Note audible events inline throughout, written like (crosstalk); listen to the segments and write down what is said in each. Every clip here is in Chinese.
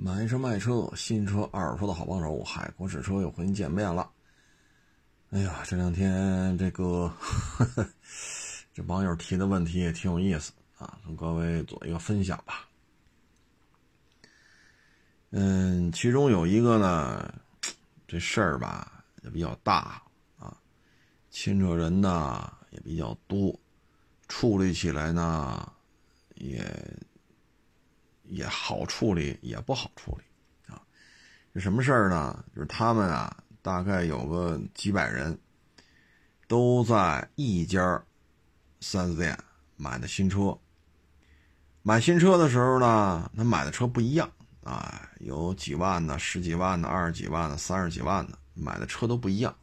买车卖车，新车二手车的好帮手，海阔试车又和您见面了。哎呀，这两天这个呵呵 (laughs) 这网友提的问题也挺有意思啊，跟各位做一个分享吧。嗯，其中有一个呢，这事儿吧也比较大啊，牵扯人呢也比较多，处理起来呢也。也好处理，也不好处理，啊，这什么事儿呢？就是他们啊，大概有个几百人，都在一家 4S 店买的新车。买新车的时候呢，他买的车不一样啊，有几万的、十几万的、二十几万的、三十几万的，买的车都不一样。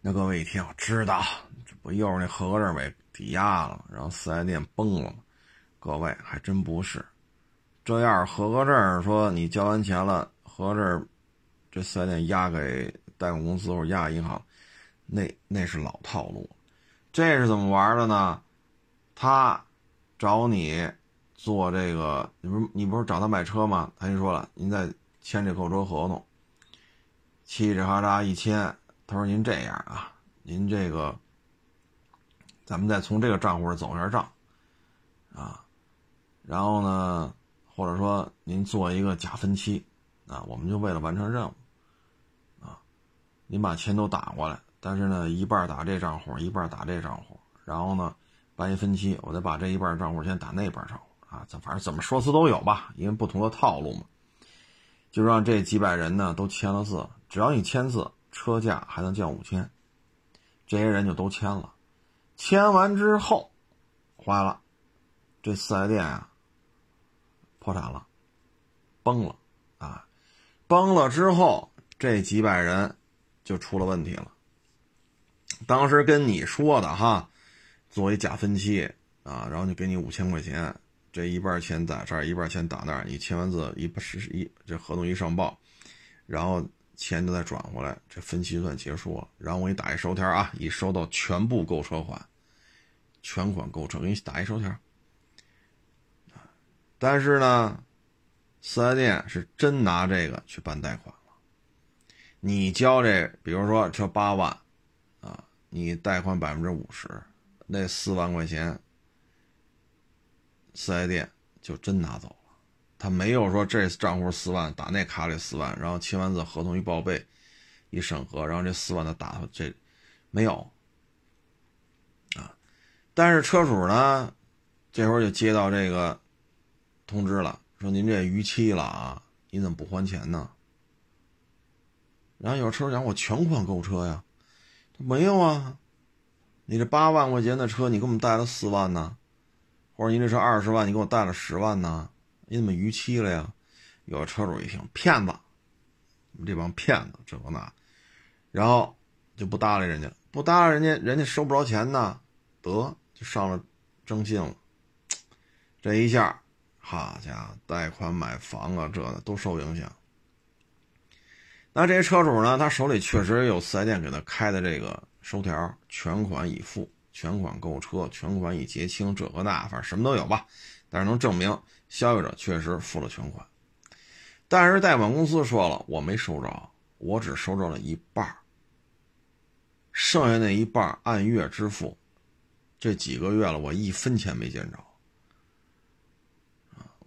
那各位一听，我知道，这不又是那合格证给抵押了，然后四 S 店崩了吗？各位还真不是，这样合格证说你交完钱了，合格证这四 S 店押给贷款公司或者押银行，那那是老套路。这是怎么玩的呢？他找你做这个，你不是你不是找他买车吗？他就说了，您再签这购车合同，嘁哩哈喳一签，他说您这样啊，您这个咱们再从这个账户上走一下账，然后呢，或者说您做一个假分期，啊，我们就为了完成任务，啊，您把钱都打过来，但是呢，一半打这账户，一半打这账户，然后呢，办一分期，我再把这一半账户先打那半账户，啊，咱反正怎么说辞都有吧，因为不同的套路嘛，就让这几百人呢都签了字，只要你签字，车价还能降五千，这些人就都签了，签完之后，坏了，这四 S 店啊。破产了，崩了，啊，崩了之后，这几百人就出了问题了。当时跟你说的哈，作为假分期啊，然后就给你五千块钱，这一半钱在这儿，一半钱打那儿，你签完字一实施一这合同一上报，然后钱就再转回来，这分期算结束了。然后我给你打一收条啊，已收到全部购车款，全款购车，给你打一收条。但是呢，四 S 店是真拿这个去办贷款了。你交这，比如说这八万，啊，你贷款百分之五十，那四万块钱，四 S 店就真拿走了。他没有说这账户四万打那卡里四万，然后签完字合同一报备，一审核，然后这四万他打这，没有。啊，但是车主呢，这会儿就接到这个。通知了，说您这逾期了啊，你怎么不还钱呢？然后有车主讲，我全款购车呀，没有啊，你这八万块钱的车，你给我们贷了四万呢，或者你这车二十万，你给我贷了十万呢，你怎么逾期了呀？有车主一听，骗子，你们这帮骗子，这个那，然后就不搭理人家，不搭理人家，人家收不着钱呢，得就上了征信了，这一下。好家伙，贷款买房啊，这的都受影响。那这些车主呢？他手里确实有四 S 店给他开的这个收条，全款已付，全款购车，全款已结清，这个那，反正什么都有吧。但是能证明消费者确实付了全款。但是贷款公司说了，我没收着，我只收着了一半剩下那一半按月支付。这几个月了，我一分钱没见着。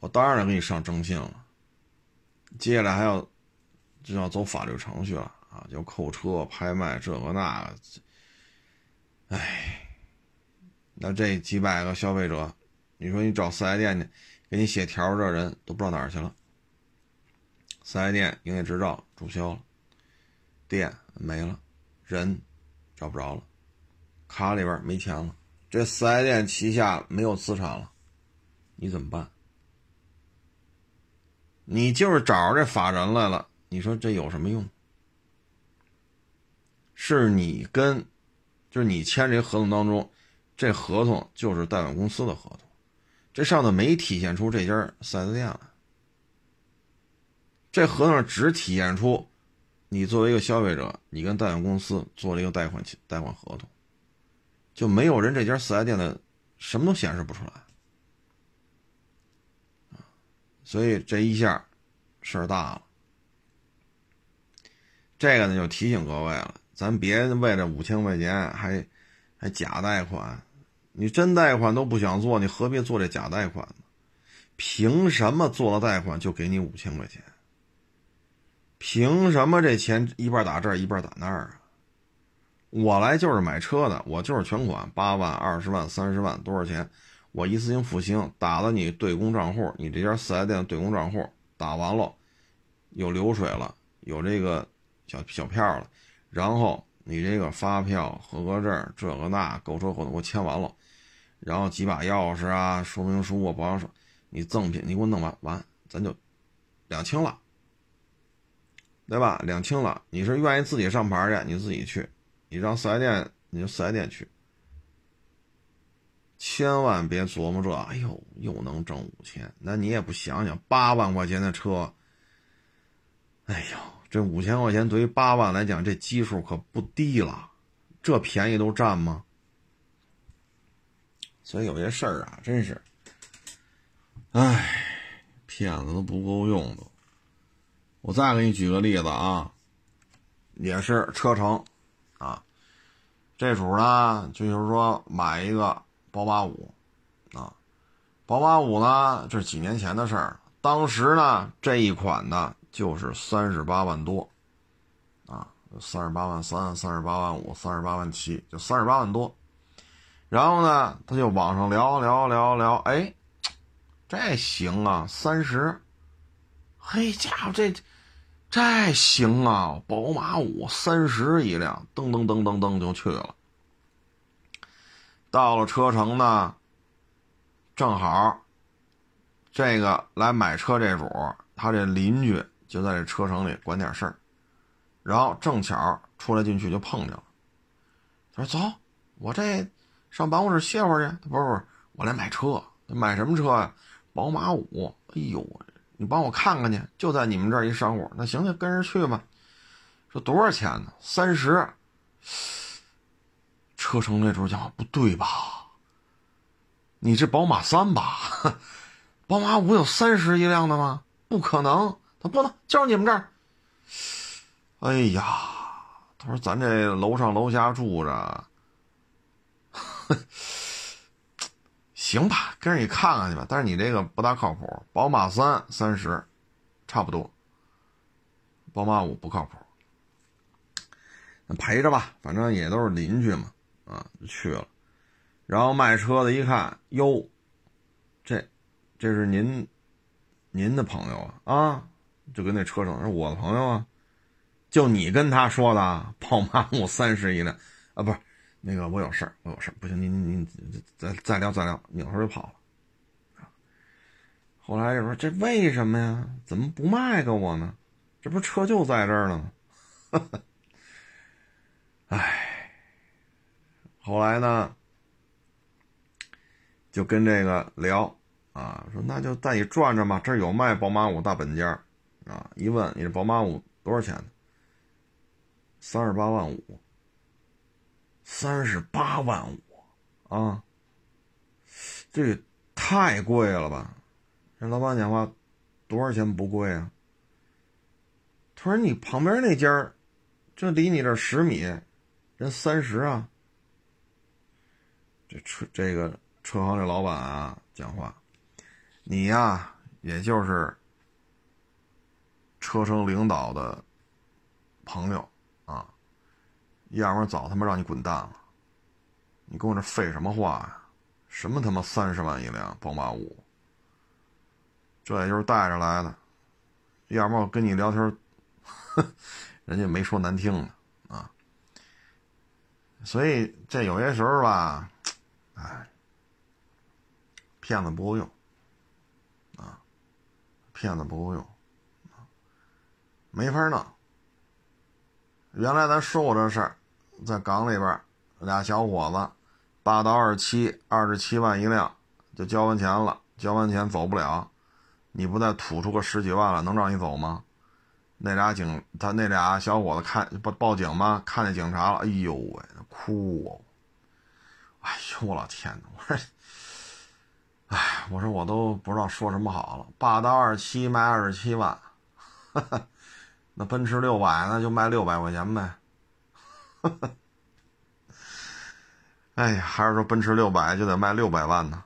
我当然给你上征信了，接下来还要就要走法律程序了啊，就扣车、拍卖这个那个。哎，那这几百个消费者，你说你找四 S 店去，给你写条这人都不知道哪儿去了。四 S 店营业执照注销了，店没了，人找不着了，卡里边没钱了，这四 S 店旗下没有资产了，你怎么办？你就是找着这法人来了，你说这有什么用？是你跟，就是你签这合同当中，这合同就是贷款公司的合同，这上头没体现出这家四 S 店来。这合同上只体现出，你作为一个消费者，你跟贷款公司做了一个贷款贷款合同，就没有人这家四 S 店的什么都显示不出来。所以这一下事儿大了。这个呢，就提醒各位了，咱别为了五千块钱还还假贷款，你真贷款都不想做，你何必做这假贷款呢？凭什么做了贷款就给你五千块钱？凭什么这钱一半打这儿一半打那儿啊？我来就是买车的，我就是全款八万、二十万、三十万多少钱，我一次性付清，打了你对公账户，你这家四 S 店对公账户打完了，有流水了，有这个。小小票了，然后你这个发票、合格证，这个那购车合同我签完了，然后几把钥匙啊、说明书啊、保养书，你赠品你给我弄完完，咱就两清了，对吧？两清了，你是愿意自己上牌去，你自己去；你让四 S 店，你就四 S 店去。千万别琢磨这，哎呦，又能挣五千，那你也不想想，八万块钱的车，哎呦。这五千块钱对于八万来讲，这基数可不低了，这便宜都占吗？所以有些事儿啊，真是，哎，骗子都不够用的。我再给你举个例子啊，也是车城啊，这主呢，就是说买一个宝马五啊，宝马五呢，这是几年前的事儿，当时呢这一款呢。就是三十八万多，啊，三十八万三、三十八万五、三十八万七，就三十八万多。然后呢，他就网上聊聊聊聊，哎，这行啊，三十，嘿家伙，这这行啊，宝马五三十一辆，噔噔噔噔噔就去了。到了车城呢，正好这个来买车这主，他这邻居。就在这车城里管点事儿，然后正巧出来进去就碰见了。他说：“走，我这上办公室歇会儿去。”不是不是，我来买车，买什么车呀？宝马五。哎呦，你帮我看看去，就在你们这儿一商户。那行，就跟着去吧。说多少钱呢？三十。车城这主讲不对吧？你这宝马三吧？(laughs) 宝马五有三十一辆的吗？不可能。他不能，就是你们这儿。哎呀，他说咱这楼上楼下住着，(laughs) 行吧，跟着你看看去吧。但是你这个不大靠谱，宝马三三十，差不多。宝马五不靠谱，那陪着吧，反正也都是邻居嘛，去了。然后卖车的一看，哟，这这是您您的朋友啊啊。就跟那车上是我的朋友啊，就你跟他说的宝马五三十一辆啊，不是那个我有事儿，我有事儿，不行，您您您再再聊再聊，扭头就跑了。后来就说这为什么呀？怎么不卖给我呢？这不是车就在这儿呢吗？哎，(laughs) 后来呢，就跟这个聊啊，说那就带你转转吧，这儿有卖宝马五大本家。啊！一问你这宝马五多少钱呢？三十八万五。三十八万五啊！这也太贵了吧？人老板讲话，多少钱不贵啊？他说你旁边那家这离你这十米，人三十啊。这车这个车行这老板啊，讲话，你呀，也就是。车城领导的朋友啊，要不然早他妈让你滚蛋了！你跟我这废什么话呀？什么他妈三十万一辆宝马五？这也就是带着来的，要不然我跟你聊天，(laughs) 人家没说难听的啊。所以这有些时候吧，哎，骗子不够用啊，骗子不够用。没法弄。原来咱说过这事儿，在港里边，俩小伙子，霸道二七，二十七万一辆，就交完钱了，交完钱走不了，你不再吐出个十几万了，能让你走吗？那俩警，他那俩小伙子看不报警吗？看见警察了，哎呦喂，哭！哎呦我老天哪！我说，哎，我说我都不知道说什么好了。霸道二七卖二十七万，那奔驰六百那就卖六百块钱呗。哎呀，还是说奔驰六百就得卖六百万呢？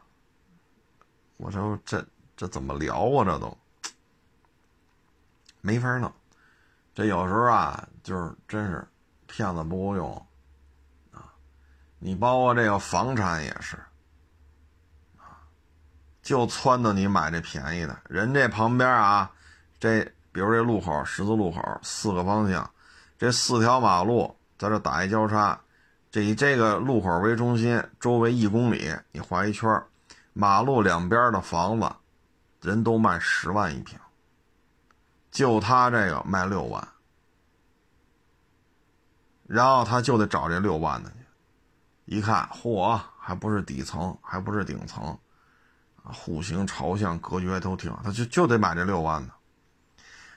我说这这怎么聊啊？这都没法弄。这有时候啊，就是真是骗子不够用！你包括这个房产也是，就撺掇你买这便宜的。人这旁边啊，这比如这路口十字路口四个方向，这四条马路在这打一交叉，这以这个路口为中心，周围一公里你画一圈，马路两边的房子，人都卖十万一平。就他这个卖六万，然后他就得找这六万的，一看，嚯，还不是底层，还不是顶层，户型、朝向、格局都挺好，他就就得买这六万的。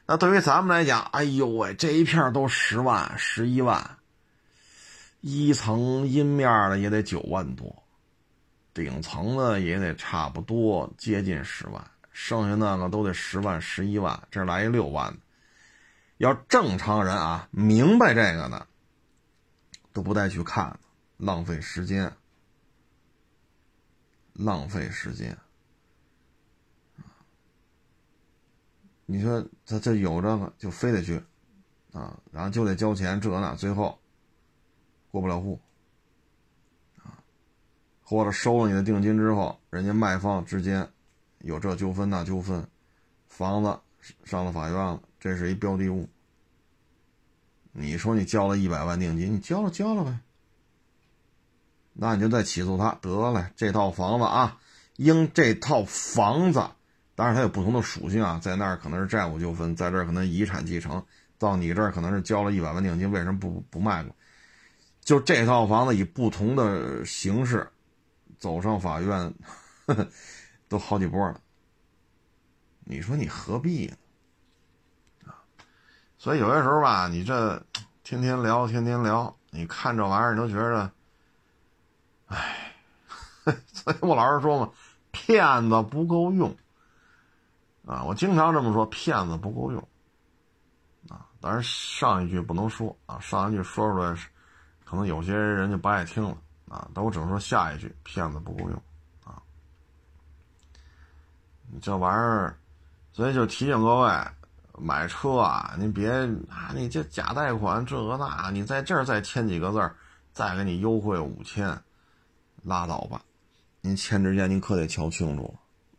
那对于咱们来讲，哎呦喂，这一片都十万、十一万，一层阴面的也得九万多，顶层的也得差不多接近十万。剩下那个都得十万、十一万，这来一六万的。要正常人啊，明白这个的，都不带去看，浪费时间，浪费时间。你说他这有这个，就非得去啊，然后就得交钱，这那，最后过不了户啊，或者收了你的定金之后，人家卖方之间。有这纠纷那纠纷，房子上了法院了，这是一标的物。你说你交了一百万定金，你交了交了呗，那你就再起诉他得了。这套房子啊，应这套房子，当然它有不同的属性啊，在那儿可能是债务纠纷，在这儿可能遗产继承，到你这儿可能是交了一百万定金，为什么不不卖过？就这套房子以不同的形式走上法院。呵 (laughs) 呵都好几波了，你说你何必呢？啊，所以有些时候吧，你这天天聊，天天聊，你看这玩意儿，你都觉着，哎，(laughs) 所以我老是说嘛，骗子不够用啊！我经常这么说，骗子不够用啊！当然上一句不能说啊，上一句说出来，可能有些人就不爱听了啊。但我只能说下一句，骗子不够用啊！你。这玩意儿，所以就提醒各位，买车啊，你别啊，你这假贷款这个那，你在这儿再签几个字儿，再给你优惠五千，拉倒吧。您签之前您可得瞧清楚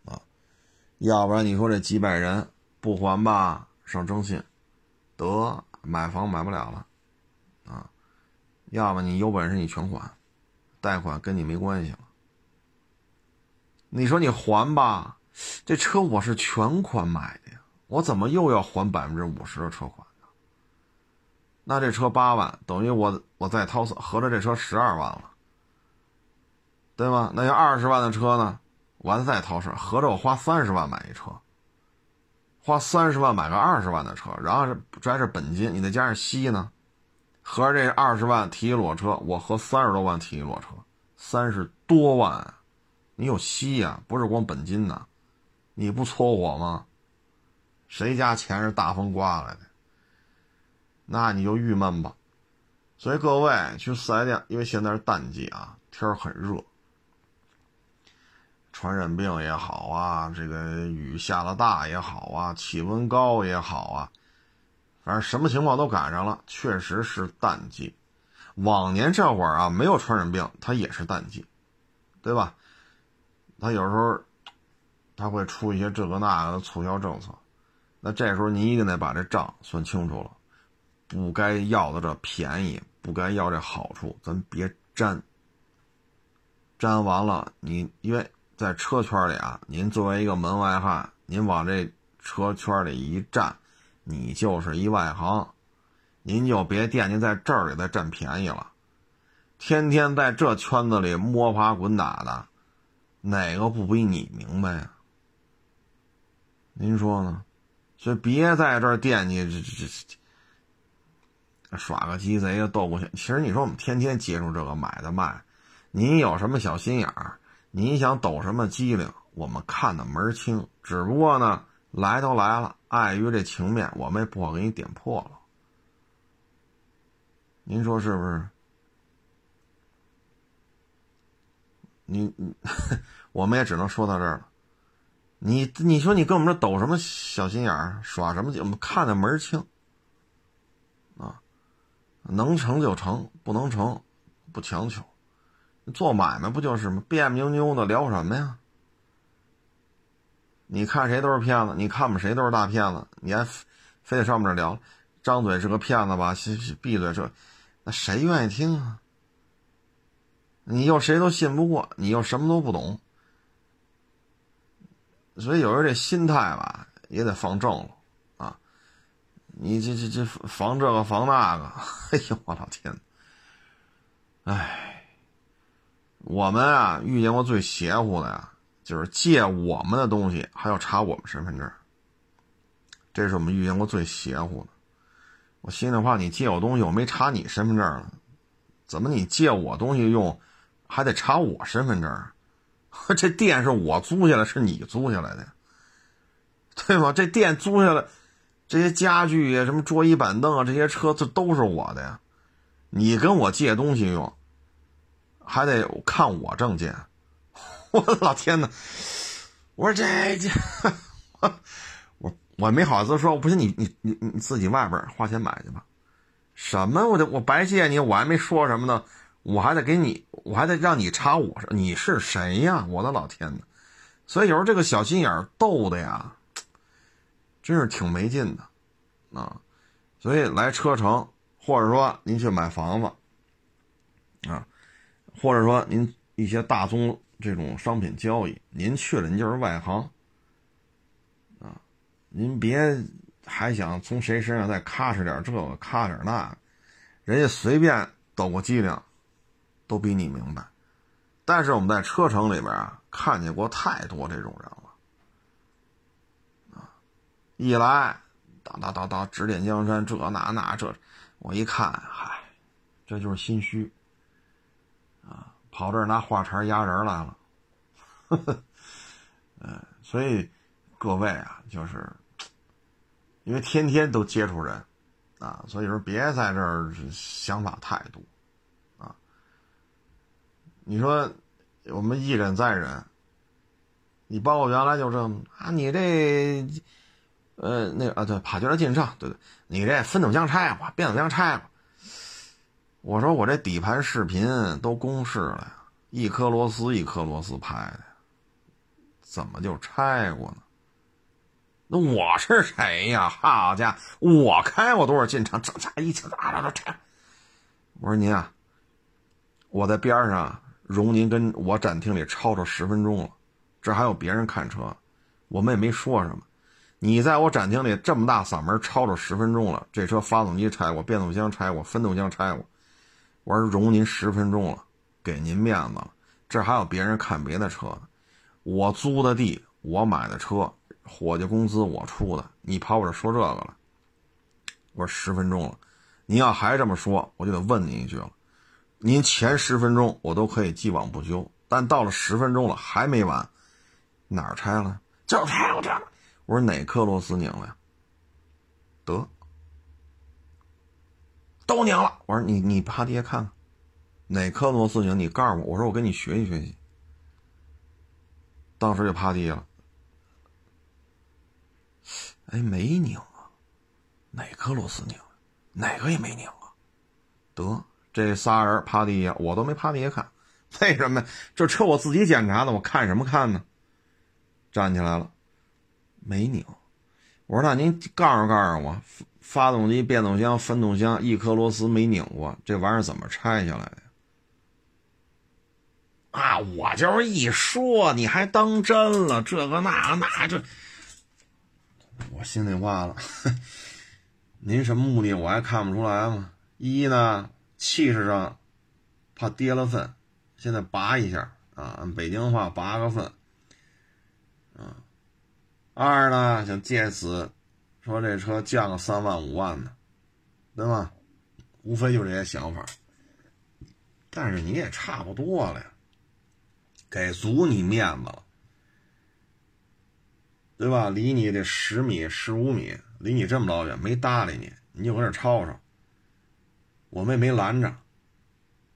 啊，要不然你说这几百人不还吧，上征信，得买房买不了了啊。要么你有本事你全款，贷款跟你没关系了。你说你还吧。这车我是全款买的呀，我怎么又要还百分之五十的车款呢？那这车八万，等于我我再掏合着这车十二万了，对吗？那要二十万的车呢，完再掏十，合着我花三十万买一车，花三十万买个二十万的车，然后这还是本金，你再加上息呢，合着这二十万提一裸车，我合三十多万提一裸车，三十多万，你有息呀，不是光本金呐。你不搓火吗？谁家钱是大风刮来的？那你就郁闷吧。所以各位去四 S 店，因为现在是淡季啊，天儿很热，传染病也好啊，这个雨下的大也好啊，气温高也好啊，反正什么情况都赶上了，确实是淡季。往年这会儿啊，没有传染病，它也是淡季，对吧？他有时候。他会出一些这个那个的促销政策，那这时候你一定得把这账算清楚了，不该要的这便宜，不该要这好处，咱别沾。沾完了，你因为在车圈里啊，您作为一个门外汉，您往这车圈里一站，你就是一外行，您就别惦记在这儿给他占便宜了，天天在这圈子里摸爬滚打的，哪个不比你明白呀？您说呢？所以别在这儿惦记这这这耍个鸡贼啊，斗过去。其实你说我们天天接触这个买的卖，您有什么小心眼儿？您想抖什么机灵？我们看的门清，只不过呢，来都来了，碍于这情面，我们也不好给你点破了。您说是不是？你，(laughs) 我们也只能说到这儿了。你你说你跟我们这抖什么小心眼儿，耍什么？我们看的门清啊，能成就成，不能成不强求。做买卖不就是吗？别别扭扭的聊什么呀？你看谁都是骗子，你看我们谁都是大骗子，你还非得上我们这聊？张嘴是个骗子吧？闭嘴这，那谁愿意听啊？你又谁都信不过，你又什么都不懂，所以有时候这心态吧，也得放正了啊！你这这这防这个防那个，(laughs) 哎呦我老天！哎，我们啊遇见过最邪乎的呀，就是借我们的东西还要查我们身份证，这是我们遇见过最邪乎的。我心里话，你借我东西，我没查你身份证怎么你借我东西用？还得查我身份证，(laughs) 这店是我租下来，是你租下来的，对吗？这店租下来，这些家具呀、什么桌椅板凳啊，这些车这都是我的呀。你跟我借东西用，还得看我证件。(laughs) 我的老天哪！我说这这，(laughs) 我我没好意思说，不行，你你你你自己外边花钱买去吧。什么？我得我白借你，我还没说什么呢。我还得给你，我还得让你查我你是谁呀？我的老天呐！所以有时候这个小心眼逗的呀，真是挺没劲的啊。所以来车城，或者说您去买房子啊，或者说您一些大宗这种商品交易，您去了您就是外行。啊，您别还想从谁身上再咔哧点这个咔点那，人家随便抖个机灵。都比你明白，但是我们在车城里边啊，看见过太多这种人了，啊，一来，哒哒哒哒指点江山，这那那这，我一看，嗨，这就是心虚，跑这儿拿话茬压人来了，呵呵，嗯，所以各位啊，就是因为天天都接触人，啊，所以说别在这儿想法太多。啊你说，我们一忍再忍。你包括原来就这啊，你这，呃，那啊对，帕金进上，对对，你这分斗箱拆过，变速箱拆过。我说我这底盘视频都公示了，一颗螺丝一颗螺丝拍的，怎么就拆过呢？那我是谁呀？好家伙，我开过多少进厂，这这一起啊都拆。我说您啊，我在边上。容您跟我展厅里吵吵十分钟了，这还有别人看车，我们也没说什么。你在我展厅里这么大嗓门吵吵十分钟了，这车发动机拆过，变速箱拆过，分动箱拆过，我说容您十分钟了，给您面子了。这还有别人看别的车呢，我租的地，我买的车，伙计工资我出的，你跑我这说这个了？我说十分钟了，您要还这么说，我就得问您一句了。您前十分钟我都可以既往不咎，但到了十分钟了还没完，哪儿拆了？就是拆我这。我说哪颗螺丝拧了呀？得，都拧了。我说你你趴地下看看，哪颗螺丝拧？你告诉我。我说我跟你学习学习。当时就趴地下了。哎，没拧啊，哪颗螺丝拧？哪个也没拧啊，得。这仨人趴地下，我都没趴地下看，(laughs) 为什么？这车我自己检查的，我看什么看呢？站起来了，没拧。我说那您告诉告诉我，发动机、变速箱、分动箱一颗螺丝没拧过，这玩意儿怎么拆下来的？啊，我就是一说，你还当真了？这个那那这，我心里话了，(laughs) 您什么目的？我还看不出来吗？一呢？气势上，怕跌了分，现在拔一下啊，按北京话拔个分，啊，二呢想借此说这车降个三万五万的，对吧？无非就这些想法，但是你也差不多了呀，给足你面子了，对吧？离你得十米、十五米，离你这么老远，没搭理你，你就搁那吵吵。我们也没拦着，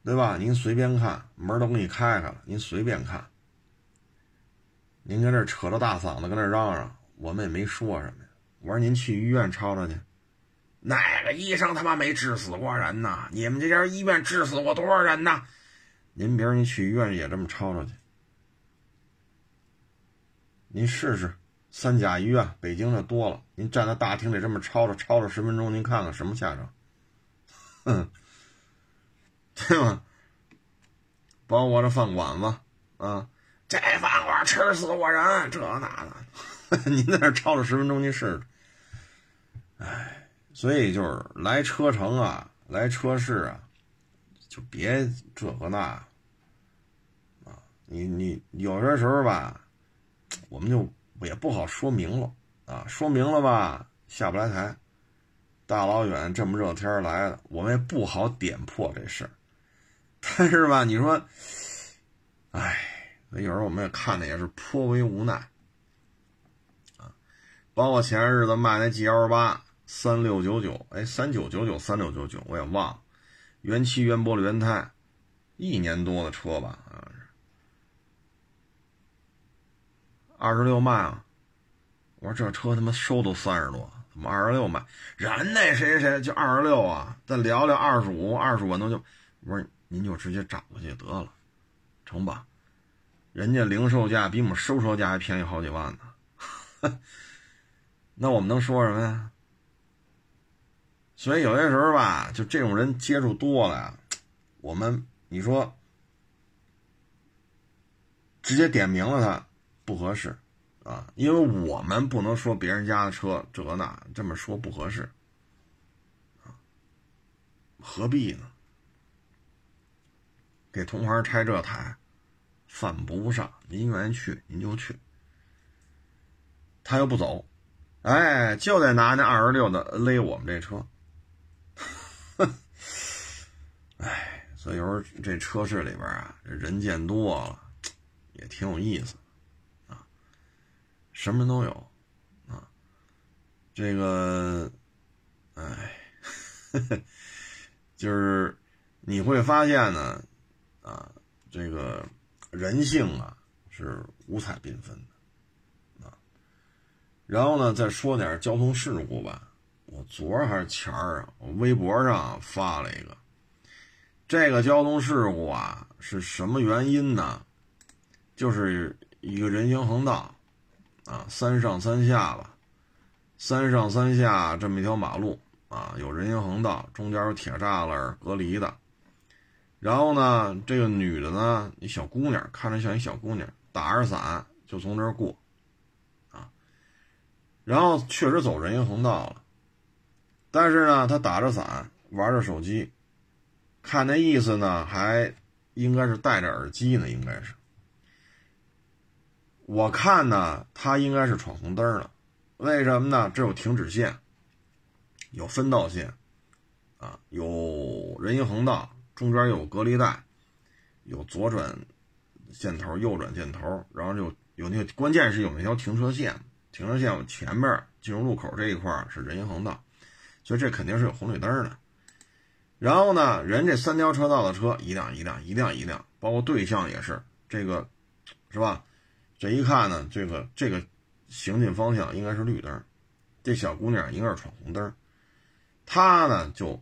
对吧？您随便看，门都给你开开了，您随便看。您搁这扯着大嗓子，搁那嚷嚷，我们也没说什么。我说您去医院吵吵去，哪个医生他妈没治死过人呐？你们这家医院治死过多少人呐？您明儿，您去医院也这么吵吵去。您试试三甲医院，北京的多了。您站在大厅里这么吵吵吵吵十分钟，您看看什么下场？哼，对吧？包括这饭馆子啊。这饭馆吃死过人，这那的，(laughs) 您在这超了十分钟，您试试。哎，所以就是来车城啊，来车市啊，就别这个那啊。你你有些时候吧，我们就也不好说明了啊，说明了吧，下不来台。大老远这么热天来的，我们也不好点破这事儿。但是吧，你说，哎。有时候我们也看的也是颇为无奈，啊，包括前日子卖那 G L 八三六九九，哎，三九九九三六九九，我也忘了，原漆原玻璃原胎，一年多的车吧，好像是二十六卖啊，我说这车他妈收都三十多，怎么二十六卖？人那谁谁就二十六啊，再聊聊二十五，二十五那就，我说您就直接找过去得了，成吧？人家零售价比我们收车价还便宜好几万呢，(laughs) 那我们能说什么呀？所以有些时候吧，就这种人接触多了呀，我们你说直接点名了他不合适啊，因为我们不能说别人家的车这那，这么说不合适啊，何必呢？给同行拆这台。犯不上，您愿意去您就去。他又不走，哎，就得拿那二十六的勒我们这车。哎，所以有时候这车市里边啊，这人见多了，也挺有意思啊，什么人都有啊。这个，哎，(laughs) 就是你会发现呢，啊，这个。人性啊是五彩缤纷的啊，然后呢再说点交通事故吧。我昨儿还是前儿啊，我微博上发了一个，这个交通事故啊是什么原因呢？就是一个人行横道啊，三上三下吧，三上三下这么一条马路啊，有人行横道，中间有铁栅栏隔离的。然后呢，这个女的呢，一小姑娘，看着像一小姑娘，打着伞就从这儿过，啊，然后确实走人行横道了，但是呢，她打着伞玩着手机，看那意思呢，还应该是戴着耳机呢，应该是。我看呢，他应该是闯红灯了，为什么呢？这有停止线，有分道线，啊，有人行横道。中间有隔离带，有左转箭头、右转箭头，然后就有那个关键是有那条停车线，停车线前面进入路口这一块是人行横道，所以这肯定是有红绿灯的。然后呢，人这三条车道的车一辆一辆一辆一辆，包括对向也是这个，是吧？这一看呢，这个这个行进方向应该是绿灯，这小姑娘应该是闯红灯，她呢就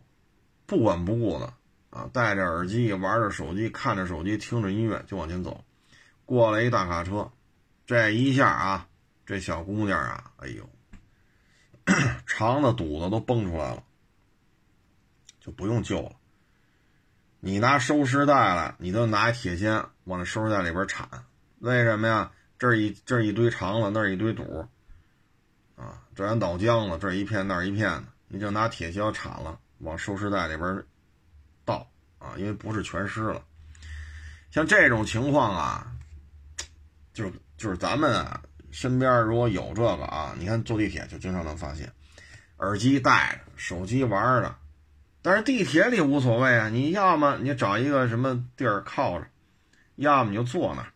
不管不顾的。啊，戴着耳机，玩着手机，看着手机，听着音乐就往前走。过来一大卡车，这一下啊，这小姑娘啊，哎呦，肠子肚子都蹦出来了，就不用救了。你拿收尸袋来，你都拿铁锨往那收尸袋里边铲，为什么呀？这一这一堆肠子，那一堆肚，啊，这人脑浆子，这一片那一片的，你就拿铁锨铲了，往收尸袋里边。倒啊，因为不是全湿了。像这种情况啊，就就是咱们啊身边如果有这个啊，你看坐地铁就经常能发现，耳机戴着，手机玩着。但是地铁里无所谓啊，你要么你找一个什么地儿靠着，要么你就坐那儿，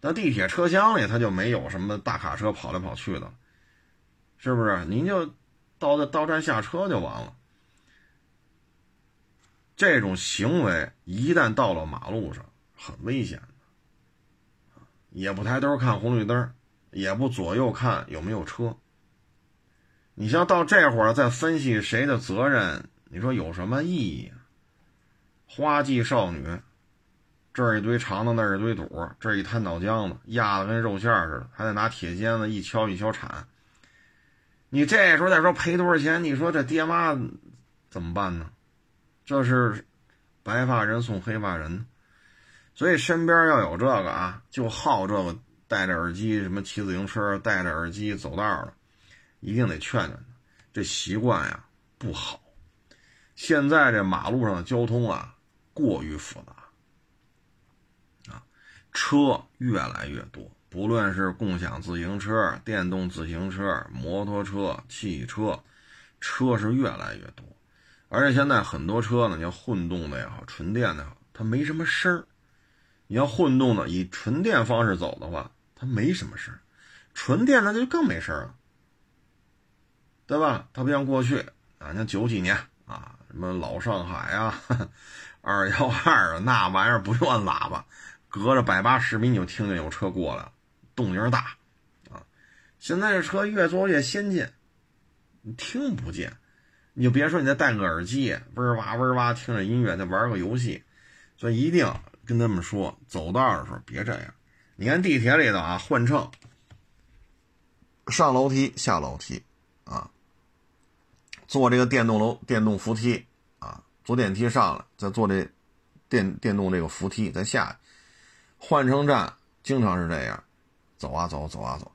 那地铁车厢里它就没有什么大卡车跑来跑去的，是不是？您就到到站下车就完了。这种行为一旦到了马路上，很危险的，也不抬头看红绿灯，也不左右看有没有车。你像到这会儿再分析谁的责任，你说有什么意义？花季少女，这儿一堆肠子，那儿一堆肚，这儿一滩脑浆子，压的跟肉馅似的，还得拿铁锨子一敲一敲铲。你这时候再说赔多少钱，你说这爹妈怎么办呢？这是白发人送黑发人，所以身边要有这个啊，就好这个戴着耳机什么骑自行车戴着耳机走道的，一定得劝劝他，这习惯呀不好。现在这马路上的交通啊过于复杂啊，车越来越多，不论是共享自行车、电动自行车、摩托车、汽车，车是越来越多。而且现在很多车呢，你要混动的也好，纯电的也好，它没什么声儿。你要混动的，以纯电方式走的话，它没什么声儿；纯电的就更没声儿了，对吧？它不像过去啊，像九几年啊，什么老上海啊、(laughs) 二幺二啊，那玩意儿不用按喇叭，隔着百八十米你就听见有车过来，动静大啊。现在这车越做越先进，你听不见。你就别说你再戴个耳机，嗡哇嗡哇听着音乐，再玩个游戏，所以一定跟他们说，走道的时候别这样。你看地铁里头啊，换乘，上楼梯下楼梯啊，坐这个电动楼电动扶梯啊，坐电梯上来，再坐这电电动这个扶梯再下，换乘站经常是这样，走啊走，走啊走。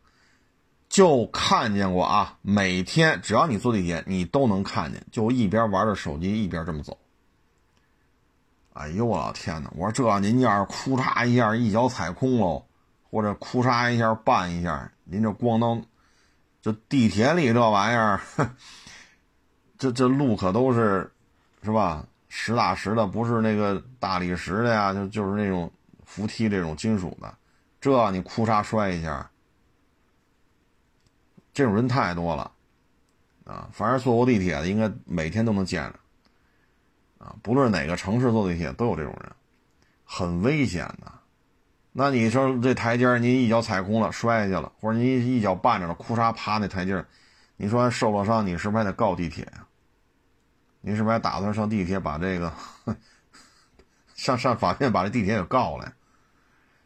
就看见过啊！每天只要你坐地铁，你都能看见，就一边玩着手机一边这么走。哎呦我老天哪！我说这您要是哭嚓一下一脚踩空喽，或者哭嚓一下绊一下，您这咣当，这地铁里这玩意儿，这这路可都是，是吧？实打实的，不是那个大理石的呀，就就是那种扶梯这种金属的，这你哭嚓摔一下。这种人太多了，啊，凡是坐过地铁的，应该每天都能见着，啊，不论哪个城市坐地铁都有这种人，很危险的。那你说这台阶您一脚踩空了，摔下去了，或者您一脚绊着了，哭嚓趴那台阶你说受了伤，你是不是还得告地铁呀？你是不是还打算上地铁把这个上上法院把这地铁给告了？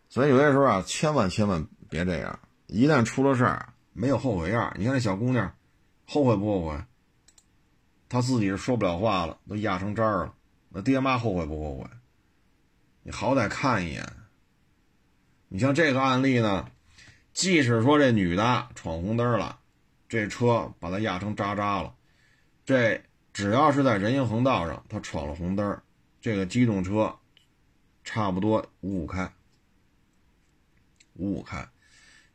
所以有些时候啊，千万千万别这样，一旦出了事儿。没有后悔药，你看那小姑娘，后悔不后悔？她自己是说不了话了，都压成渣了。那爹妈后悔不后悔？你好歹看一眼。你像这个案例呢，即使说这女的闯红灯了，这车把她压成渣渣了，这只要是在人行横道上，他闯了红灯，这个机动车差不多五五开，五五开。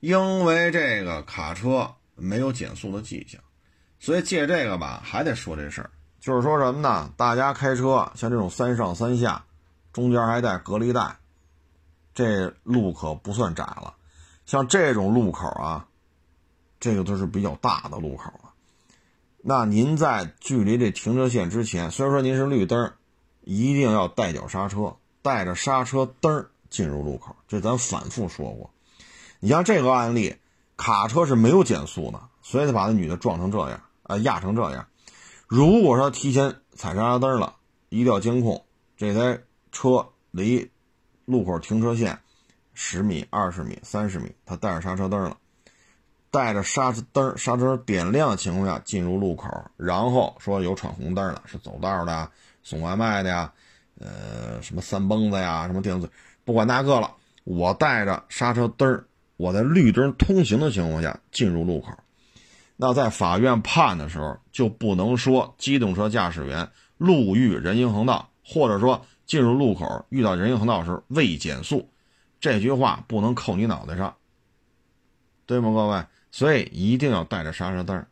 因为这个卡车没有减速的迹象，所以借这个吧，还得说这事儿，就是说什么呢？大家开车像这种三上三下，中间还带隔离带，这路可不算窄了。像这种路口啊，这个都是比较大的路口。那您在距离这停车线之前，虽然说您是绿灯，一定要带脚刹车，带着刹车灯进入路口。这咱反复说过。你像这个案例，卡车是没有减速的，所以他把那女的撞成这样，啊，压成这样。如果说提前踩刹车灯了，一调监控，这台车离路口停车线十米、二十米、三十米，他带着刹车灯了，带着刹车灯，刹车灯点亮的情况下进入路口，然后说有闯红灯的，是走道的、送外卖的呀，呃，什么三蹦子呀，什么电子，不管那个了，我带着刹车灯我在绿灯通行的情况下进入路口，那在法院判的时候就不能说机动车驾驶员路遇人行横道，或者说进入路口遇到人行横道时未减速，这句话不能扣你脑袋上，对吗，各位？所以一定要带着刹车灯，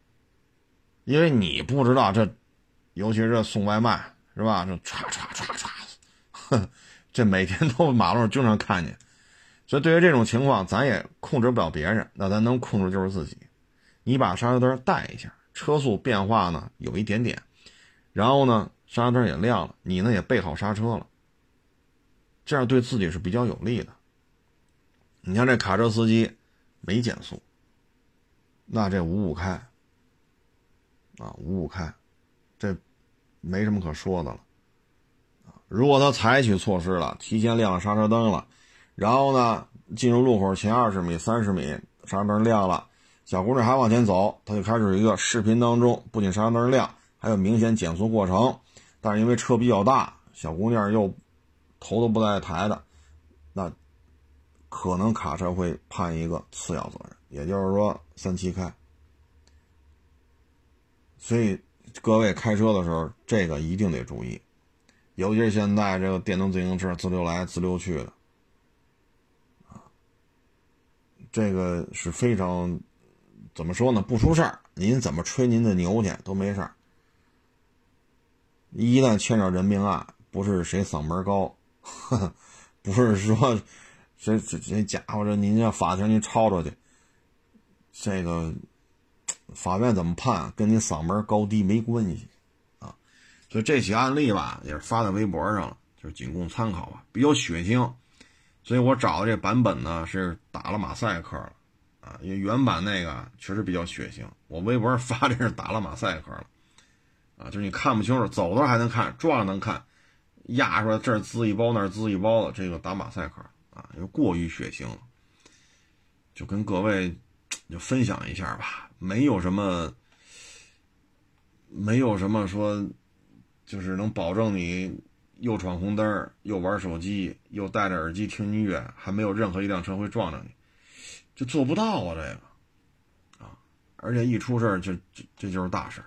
因为你不知道这，尤其是送外卖是吧？这唰唰唰唰，哼，这每天都马路上经常看见。所以对于这种情况，咱也控制不了别人，那咱能控制就是自己。你把刹车灯带一下，车速变化呢有一点点，然后呢刹车灯也亮了，你呢也备好刹车了，这样对自己是比较有利的。你像这卡车司机没减速，那这五五开啊五五开，这没什么可说的了。如果他采取措施了，提前亮了刹车灯了，然后呢进入路口前二十米、三十米刹车灯亮了，小姑娘还往前走，他就开始一个视频当中，不仅刹车灯亮，还有明显减速过程，但是因为车比较大，小姑娘又头都不带抬的，那。可能卡车会判一个次要责任，也就是说三七开。所以各位开车的时候，这个一定得注意，尤其是现在这个电动自行车自溜来自溜去的，啊，这个是非常怎么说呢？不出事儿，您怎么吹您的牛去都没事儿。一旦牵扯人命案，不是谁嗓门高，(laughs) 不是说。谁谁这家伙，这您这法庭您抄出去，这个法院怎么判，跟你嗓门高低没关系啊。所以这起案例吧，也是发在微博上了，就是仅供参考吧，比较血腥。所以我找的这版本呢是打了马赛克了啊，因为原版那个确实比较血腥。我微博上 (laughs) 发这是打了马赛克了啊，就是你看不清楚，走的还能看，撞了能看，压出来这儿滋一包那儿滋一包的，这个打马赛克。啊，又过于血腥了，就跟各位就分享一下吧，没有什么，没有什么说，就是能保证你又闯红灯又玩手机又戴着耳机听音乐，还没有任何一辆车会撞着你，就做不到啊这个，啊，而且一出事就这这就是大事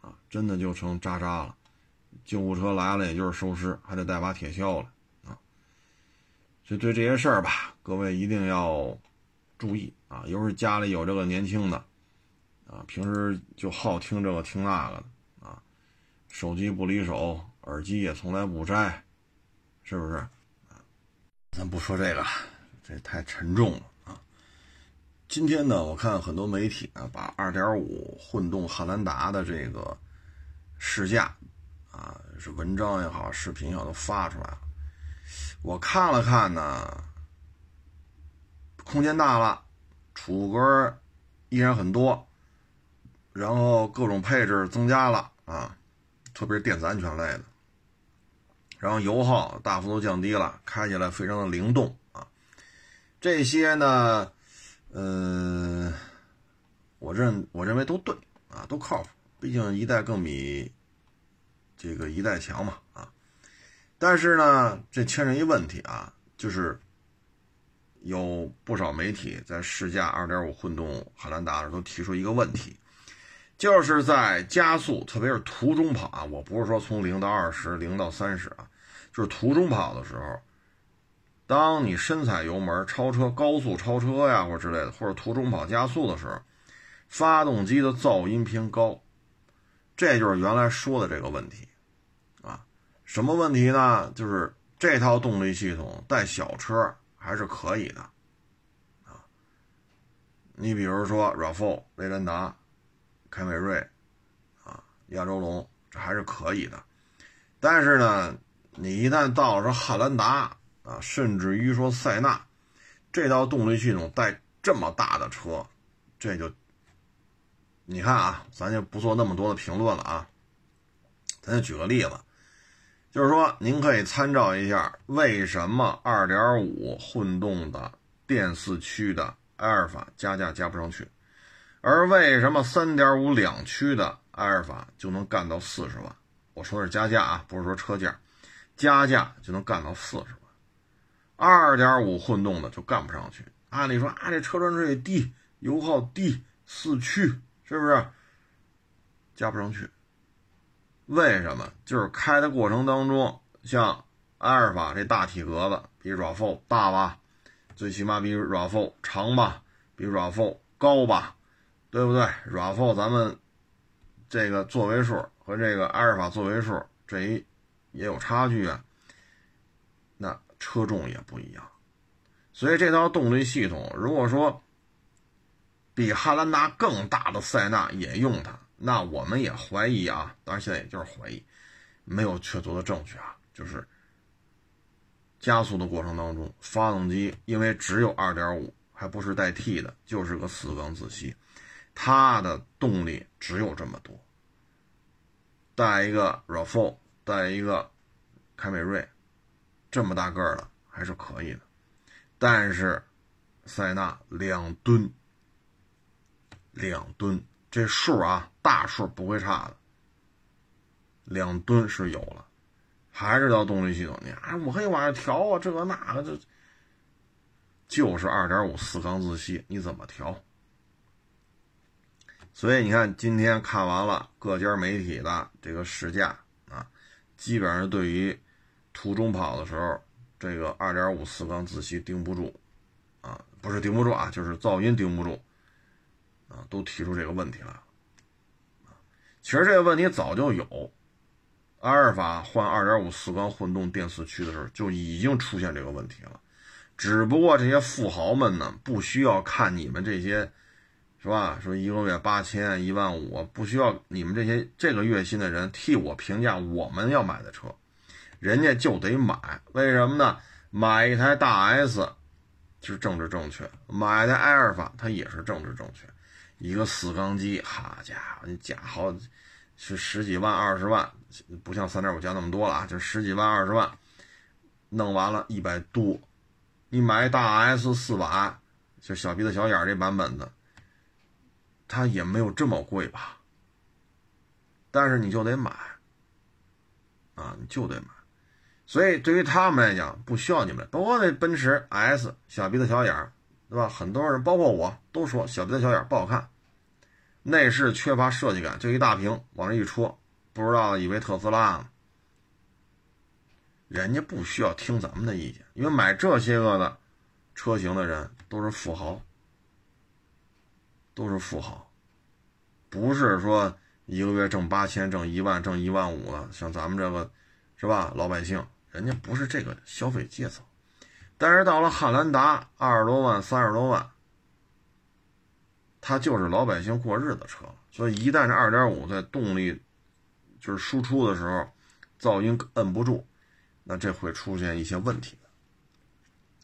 啊，真的就成渣渣了，救护车来了也就是收尸，还得带把铁锹了。就对这些事儿吧，各位一定要注意啊！尤其是家里有这个年轻的啊，平时就好听这个听那个的啊，手机不离手，耳机也从来不摘，是不是？啊，咱不说这个，这太沉重了啊！今天呢，我看很多媒体啊，把2.5混动汉兰达的这个试驾啊，是文章也好，视频也好，都发出来了。我看了看呢，空间大了，储物格依然很多，然后各种配置增加了啊，特别是电子安全类的，然后油耗大幅度降低了，开起来非常的灵动啊，这些呢，嗯，我认我认为都对啊，都靠谱，毕竟一代更比这个一代强嘛啊。但是呢，这牵扯一问题啊，就是有不少媒体在试驾2.5混动汉兰达的时候都提出一个问题，就是在加速，特别是途中跑啊，我不是说从零到二十、零到三十啊，就是途中跑的时候，当你深踩油门超车、高速超车呀，或者之类的，或者途中跑加速的时候，发动机的噪音偏高，这就是原来说的这个问题啊。什么问题呢？就是这套动力系统带小车还是可以的，啊，你比如说 RAV4、威兰达、凯美瑞，啊，亚洲龙，这还是可以的。但是呢，你一旦到了汉兰达啊，甚至于说塞纳，这套动力系统带这么大的车，这就，你看啊，咱就不做那么多的评论了啊，咱就举个例子。就是说，您可以参照一下，为什么2.5混动的电四驱的埃尔法加价加不上去，而为什么3.5两驱的埃尔法就能干到四十万？我说的是加价啊，不是说车价，加价就能干到四十万。2.5混动的就干不上去。按理说啊，这车转速低，油耗低，四驱是不是？加不上去。为什么？就是开的过程当中，像阿尔法这大体格子比 RAV4 大吧，最起码比 RAV4 长吧，比 RAV4 高吧，对不对？RAV4 咱们这个座位数和这个阿尔法座位数这一也有差距啊，那车重也不一样，所以这套动力系统，如果说比汉兰达更大的塞纳也用它，那我们也怀疑啊，当然现在也就是怀疑，没有确凿的证据啊，就是加速的过程当中，发动机因为只有2.5，还不是带 T 的，就是个四缸自吸，它的动力只有这么多。带一个 RAV4，带一个凯美瑞，这么大个儿的还是可以的。但是塞纳两吨，两吨这数啊，大数不会差的。两吨是有了，还是要动力系统？你啊，我可以往上调啊，这个那个，这就是二点五四缸自吸，你怎么调？所以你看，今天看完了各家媒体的这个试驾啊，基本上对于途中跑的时候，这个2.5四缸自吸顶不住啊，不是顶不住啊，就是噪音顶不住啊，都提出这个问题来了。其实这个问题早就有，阿尔法换2.5四缸混动电四驱的时候就已经出现这个问题了，只不过这些富豪们呢，不需要看你们这些。是吧？说一个月八千一万五，不需要你们这些这个月薪的人替我评价我们要买的车，人家就得买。为什么呢？买一台大 S 是政治正确，买台埃尔法它也是政治正确。一个四缸机，好家伙，你加好是十几万、二十万，不像三点五加那么多了啊，就十几万、二十万，弄完了一百多。你买大 S 四百，就小鼻子小眼这版本的。它也没有这么贵吧，但是你就得买，啊，你就得买，所以对于他们来讲，不需要你们。包括那奔驰 S 小鼻子小眼儿，对吧？很多人包括我都说小鼻子小眼儿不好看，内饰缺乏设计感，就一大屏往这一戳，不知道以为特斯拉呢。人家不需要听咱们的意见，因为买这些个的车型的人都是富豪。都是富豪，不是说一个月挣八千、挣一万、挣一万五的，像咱们这个，是吧？老百姓，人家不是这个消费阶层。但是到了汉兰达，二十多万、三十多万，它就是老百姓过日子车。所以一旦这二点五在动力就是输出的时候，噪音摁不住，那这会出现一些问题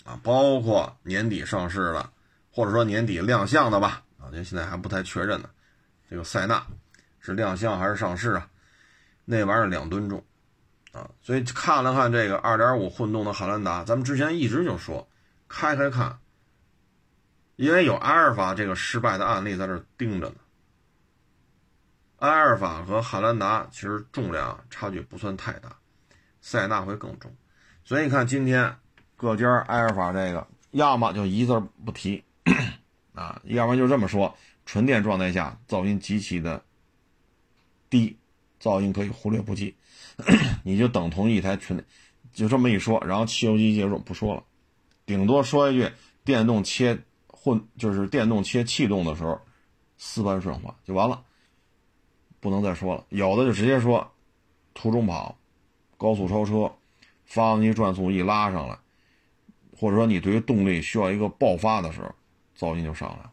啊，包括年底上市了，或者说年底亮相的吧。啊，您现在还不太确认呢，这个塞纳是亮相还是上市啊？那玩意儿两吨重啊，所以看了看这个2.5混动的汉兰达，咱们之前一直就说开开看，因为有阿尔法这个失败的案例在这盯着呢。阿尔法和汉兰达其实重量差距不算太大，塞纳会更重，所以你看今天各家阿尔法这个，要么就一字不提。(coughs) 啊，要不然就这么说，纯电状态下噪音极其的低，噪音可以忽略不计，(coughs) 你就等同一台纯，就这么一说，然后汽油机介入不说了，顶多说一句电动切混，就是电动切气动的时候丝般顺滑就完了，不能再说了。有的就直接说途中跑、高速超车，发动机转速一拉上来，或者说你对于动力需要一个爆发的时候。噪音就上来了，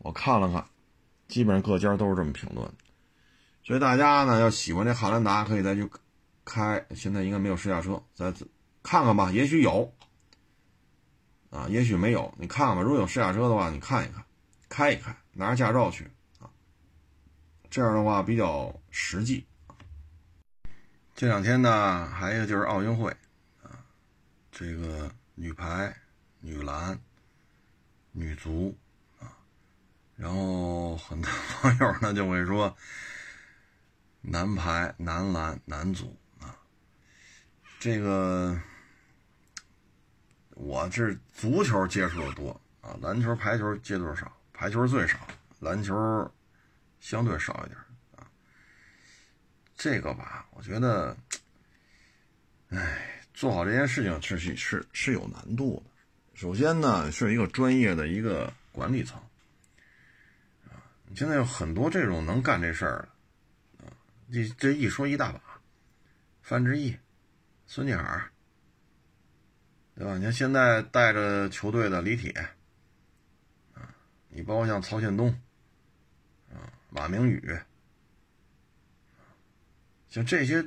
我看了看，基本上各家都是这么评论，所以大家呢要喜欢这汉兰达，可以再去开。现在应该没有试驾车，再看看吧，也许有，啊，也许没有，你看吧。如果有试驾车的话，你看一看，开一开，拿着驾照去啊，这样的话比较实际。这两天呢，还有一个就是奥运会啊，这个女排、女篮。女足啊，然后很多网友呢就会说，男排、男篮、男足啊，这个我这足球接触的多啊，篮球、排球接触少，排球最少，篮球相对少一点啊。这个吧，我觉得，哎，做好这件事情是是是有难度的。首先呢，是一个专业的一个管理层，啊，你现在有很多这种能干这事儿的，啊，这这一说一大把，范志毅、孙继海，对吧？你看现在带着球队的李铁，啊，你包括像曹宪东，啊，马明宇，像这些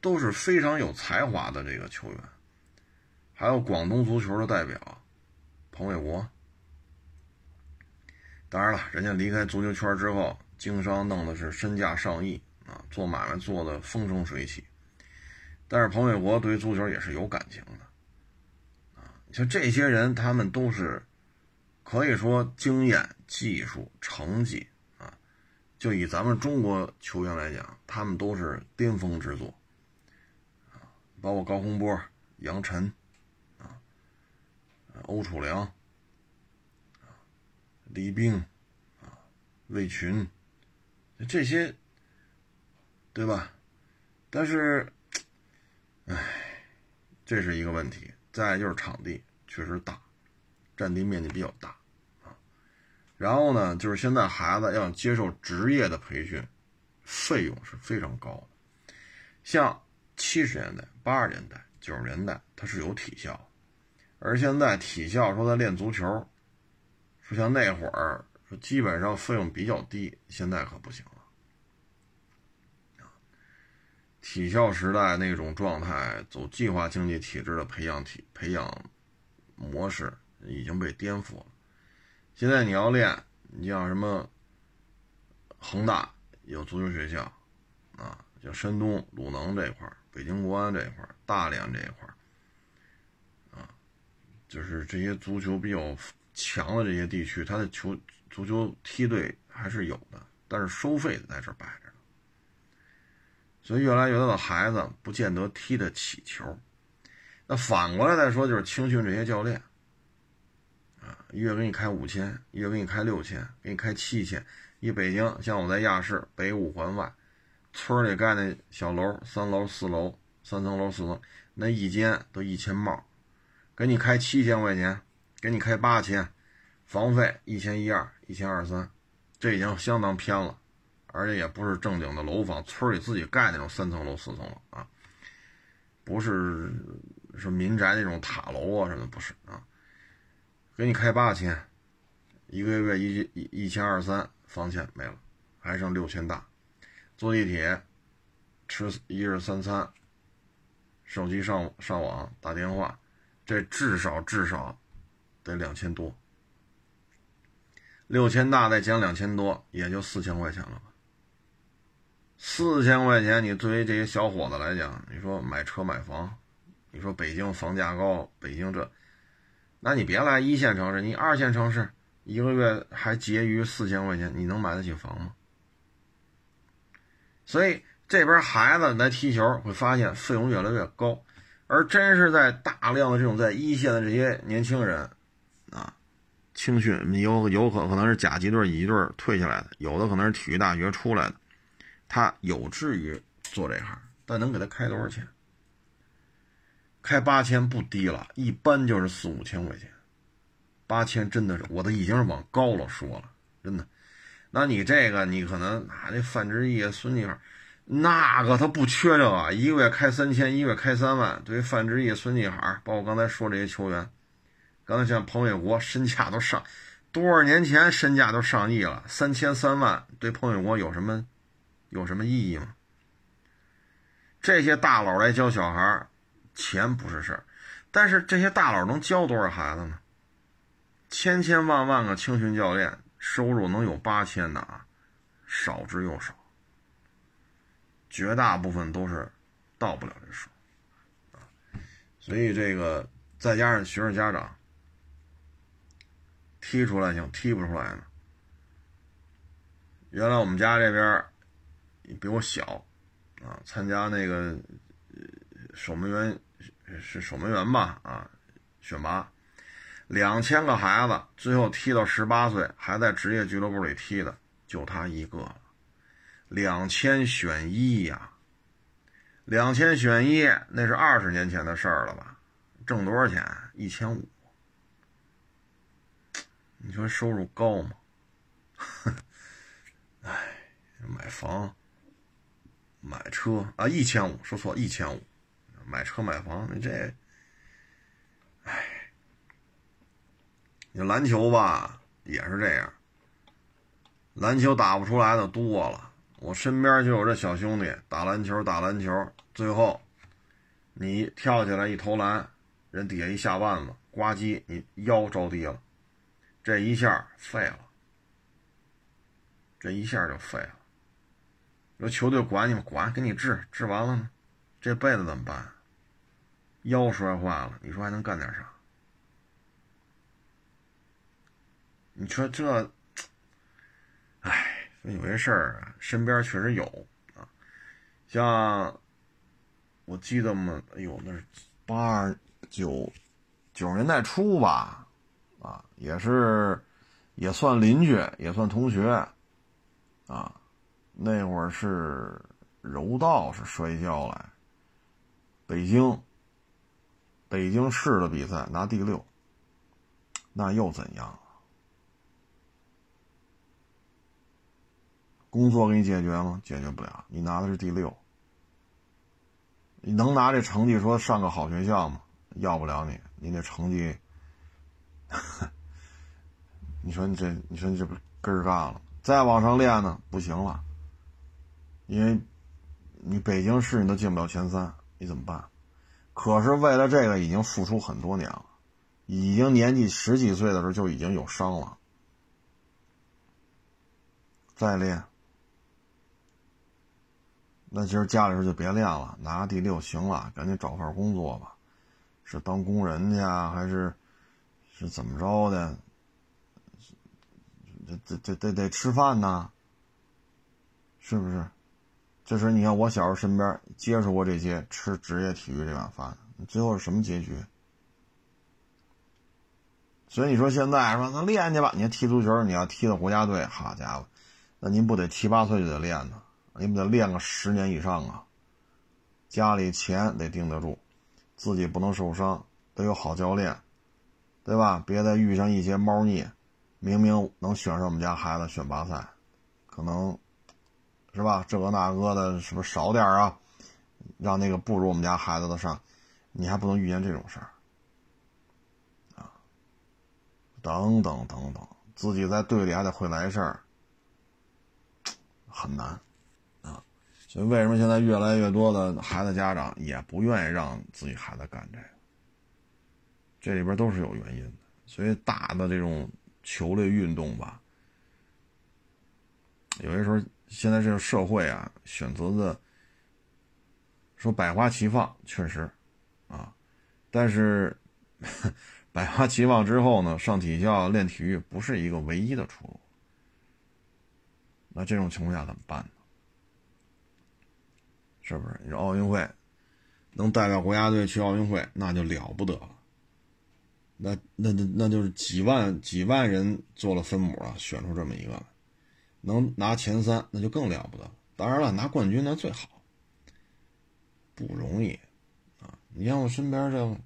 都是非常有才华的这个球员，还有广东足球的代表彭伟国。当然了，人家离开足球圈之后，经商弄的是身价上亿啊，做买卖做的风生水起。但是彭伟国对于足球也是有感情的，就，这些人，他们都是可以说经验、技术、成绩啊，就以咱们中国球员来讲，他们都是巅峰之作，啊，包括高洪波、杨晨，啊，欧楚良，啊，李冰，啊，魏群，这些，对吧？但是。唉，这是一个问题。再就是场地确实大，占地面积比较大啊。然后呢，就是现在孩子要接受职业的培训，费用是非常高的。像七十年代、八十年代、九十年代，它是有体校，而现在体校说他练足球，说像那会儿说基本上费用比较低，现在可不行了。体校时代那种状态，走计划经济体制的培养体培养模式已经被颠覆了。现在你要练，你像什么恒大有足球学校啊，像山东鲁能这块北京国安这块大连这一块啊，就是这些足球比较强的这些地区，它的球足球梯队还是有的，但是收费在这摆着呢。所以越来越多的孩子不见得踢得起球，那反过来再说就是青训这些教练，啊，月给你开五千，月给你开六千，给你开七千。一北京像我在亚市北五环外，村里盖那小楼，三楼四楼，三层楼四层，那一间都一千帽，给你开七千块钱，给你开八千，房费一千一二，一千二三，这已经相当偏了。而且也不是正经的楼房，村里自己盖那种三层楼、四层楼啊，不是是民宅那种塔楼啊什么，不是啊。给你开八千，一个月一一一千二三，房钱没了，还剩六千大。坐地铁，吃一日三餐，手机上上网打电话，这至少至少得两千多。六千大再减两千多，也就四千块钱了吧。四千块钱，你作为这些小伙子来讲，你说买车买房，你说北京房价高，北京这，那你别来一线城市，你二线城市一个月还结余四千块钱，你能买得起房吗？所以这边孩子来踢球会发现费用越来越高，而真是在大量的这种在一线的这些年轻人啊，青训有有可可能是甲级队、乙级队退下来的，有的可能是体育大学出来的。他有志于做这行，但能给他开多少钱？开八千不低了，一般就是四五千块钱。八千真的是，我都已经是往高了说了，真的。那你这个，你可能啊那范志毅、孙继海，那个他不缺这个，一个月开三千，一个月开三万。对于范志毅、孙继海，包括刚才说这些球员，刚才像彭伟国，身价都上多少年前身价都上亿了，三千三万对彭伟国有什么？有什么意义吗？这些大佬来教小孩，钱不是事儿，但是这些大佬能教多少孩子呢？千千万万个青训教练收入能有八千的啊，少之又少，绝大部分都是到不了这数啊。所以这个再加上学生家长踢出来行，踢不出来呢。原来我们家这边。比我小，啊，参加那个守门员是守门员吧？啊，选拔两千个孩子，最后踢到十八岁还在职业俱乐部里踢的，就他一个了。两千选一呀，两千选一，那是二十年前的事儿了吧？挣多少钱？一千五。你说收入高吗？(laughs) 哎，买房。买车啊，一千五，说错，一千五，买车买房，你这，你篮球吧也是这样，篮球打不出来的多了。我身边就有这小兄弟打篮球，打篮球，最后你跳起来一投篮，人底下一下腕子，呱唧，你腰着地了，这一下废了，这一下就废了。说球队管你们管，给你治，治完了呢，这辈子怎么办？腰摔坏了，你说还能干点啥？你说这，哎。有些事儿啊，身边确实有啊，像我记得嘛，哎呦，那是八九九十年代初吧，啊，也是也算邻居，也算同学，啊，那会儿是柔道是摔跤来，北京北京市的比赛拿第六，那又怎样？工作给你解决吗？解决不了。你拿的是第六，你能拿这成绩说上个好学校吗？要不了你，你那成绩，(laughs) 你说你这，你说你这不根儿干了？再往上练呢，不行了，因为你北京市你都进不了前三，你怎么办？可是为了这个已经付出很多年了，已经年纪十几岁的时候就已经有伤了，再练。那今儿家里就别练了，拿第六行了，赶紧找份工作吧，是当工人去啊，还是是怎么着的？这这这得得吃饭呢，是不是？这是你看我小时候身边接触过这些吃职业体育这碗饭，最后是什么结局？所以你说现在说那练去吧，你看踢足球，你要踢到国家队，好家伙，那您不得七八岁就得练呢？你不得练个十年以上啊！家里钱得盯得住，自己不能受伤，得有好教练，对吧？别再遇上一些猫腻，明明能选上我们家孩子选拔赛，可能是吧？这个那个的，是不是少点啊？让那个不如我们家孩子的上，你还不能遇见这种事儿啊！等等等等，自己在队里还得会来事儿，很难啊。所以，为什么现在越来越多的孩子家长也不愿意让自己孩子干这个？这里边都是有原因的。所以，大的这种球类运动吧，有些时候现在这个社会啊，选择的说百花齐放，确实啊，但是百花齐放之后呢，上体校练体育不是一个唯一的出路。那这种情况下怎么办呢？是不是？你说奥运会能代表国家队去奥运会，那就了不得了。那那那那就是几万几万人做了分母啊，选出这么一个，能拿前三，那就更了不得。当然了，拿冠军那最好，不容易啊。你像我身边这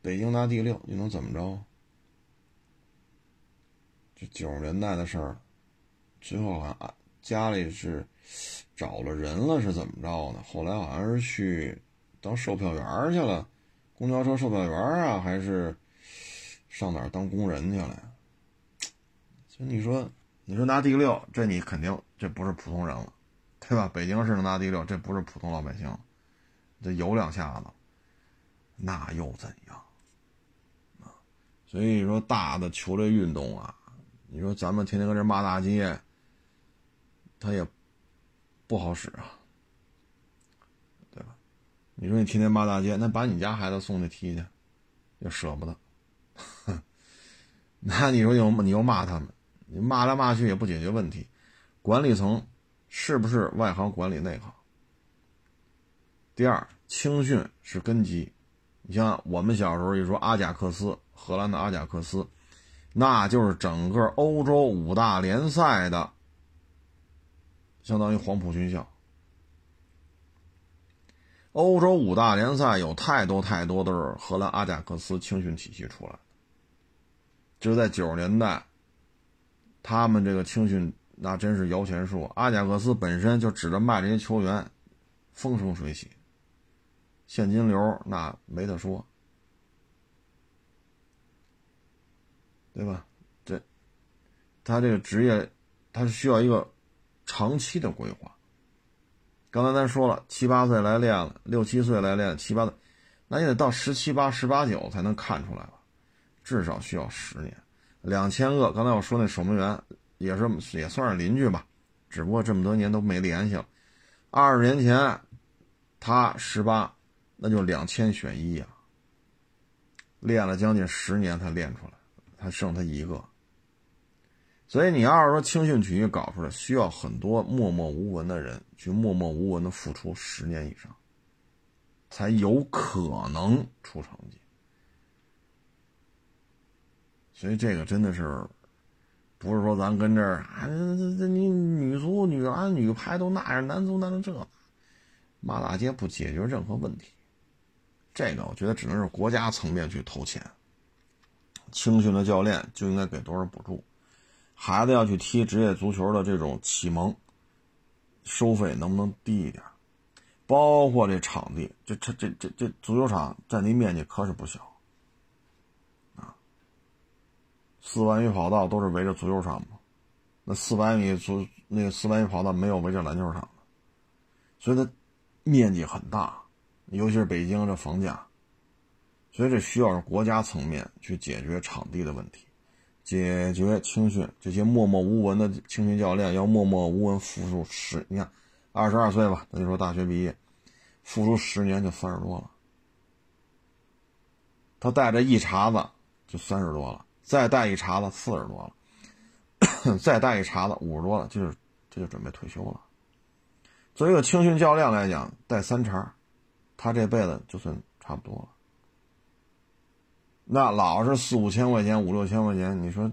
北京拿第六，你能怎么着？这九十年代的事儿，最后啊，家里是。找了人了是怎么着呢？后来好像是去当售票员去了，公交车售票员啊，还是上哪当工人去了？所以你说，你说拿第六，这你肯定这不是普通人了，对吧？北京市能拿第六，这不是普通老百姓，这有两下子，那又怎样？啊，所以说大的球类运动啊，你说咱们天天搁这骂大街，他也。不好使啊，对吧？你说你天天骂大街，那把你家孩子送去踢去，又舍不得。(laughs) 那你说又你又骂他们，你骂来骂去也不解决问题。管理层是不是外行管理内行？第二，青训是根基。你像我们小时候一说阿贾克斯，荷兰的阿贾克斯，那就是整个欧洲五大联赛的。相当于黄埔军校，欧洲五大联赛有太多太多都是荷兰阿贾克斯青训体系出来的。就是在九十年代，他们这个青训那真是摇钱树。阿贾克斯本身就指着卖这些球员，风生水起，现金流那没得说。对吧？这他这个职业，他是需要一个长期的规划。刚才咱说了，七八岁来练了，六七岁来练，七八岁，那也得到十七八、十八九才能看出来吧？至少需要十年。两千个，刚才我说那守门员也是也算是邻居吧，只不过这么多年都没联系了。二十年前，他十八，那就两千选一呀。练了将近十年才练出来，他剩他一个。所以你要是说青训体育搞出来，需要很多默默无闻的人去默默无闻的付出十年以上，才有可能出成绩。所以这个真的是，不是说咱跟这儿啊，这这你女足、女篮、女排都那样，男足那这，骂大街不解决任何问题。这个我觉得只能是国家层面去投钱。青训的教练就应该给多少补助，孩子要去踢职业足球的这种启蒙，收费能不能低一点？包括这场地，这这这这这足球场占地面积可是不小。四百米跑道都是围着足球场吗？那四百米足那个四百米跑道没有围着篮球场的，所以它面积很大，尤其是北京这房价，所以这需要是国家层面去解决场地的问题，解决青训这些默默无闻的青训教练要默默无闻付出十，你看二十二岁吧，那就说大学毕业，付出十年就三十多了，他带着一茬子就三十多了。再带一茬子四十多了，再带一茬子五十多了，就是这就准备退休了。作为一个青训教练来讲，带三茬，他这辈子就算差不多了。那老是四五千块钱、五六千块钱，你说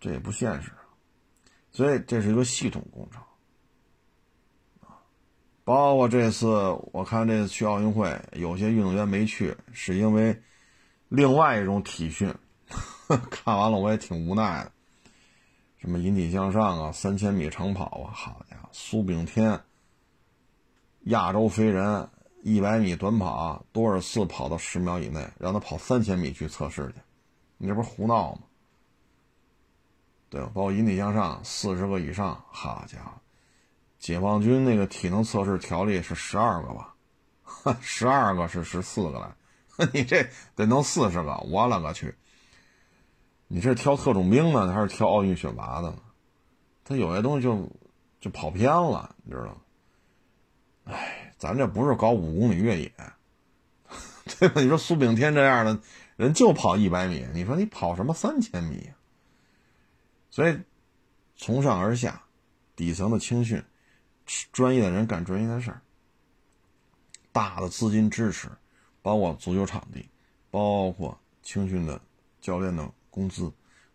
这也不现实。所以这是一个系统工程包括这次我看这次去奥运会，有些运动员没去，是因为另外一种体训。(laughs) 看完了我也挺无奈的，什么引体向上啊，三千米长跑啊，好家伙，苏炳添，亚洲飞人，一百米短跑多少次跑到十秒以内，让他跑三千米去测试去，你这不是胡闹吗？对吧？包括引体向上四十个以上，好家伙，解放军那个体能测试条例是十二个吧？(laughs) 十二个是十四个来，(laughs) 你这得弄四十个，我勒个去！你这是挑特种兵呢，还是挑奥运选拔的？他有些东西就就跑偏了，你知道？哎，咱这不是搞五公里越野，(laughs) 对吧？你说苏炳添这样的人就跑一百米，你说你跑什么三千米？所以从上而下，底层的青训，专业的人干专业的事儿，大的资金支持，包括足球场地，包括青训的教练的。工资，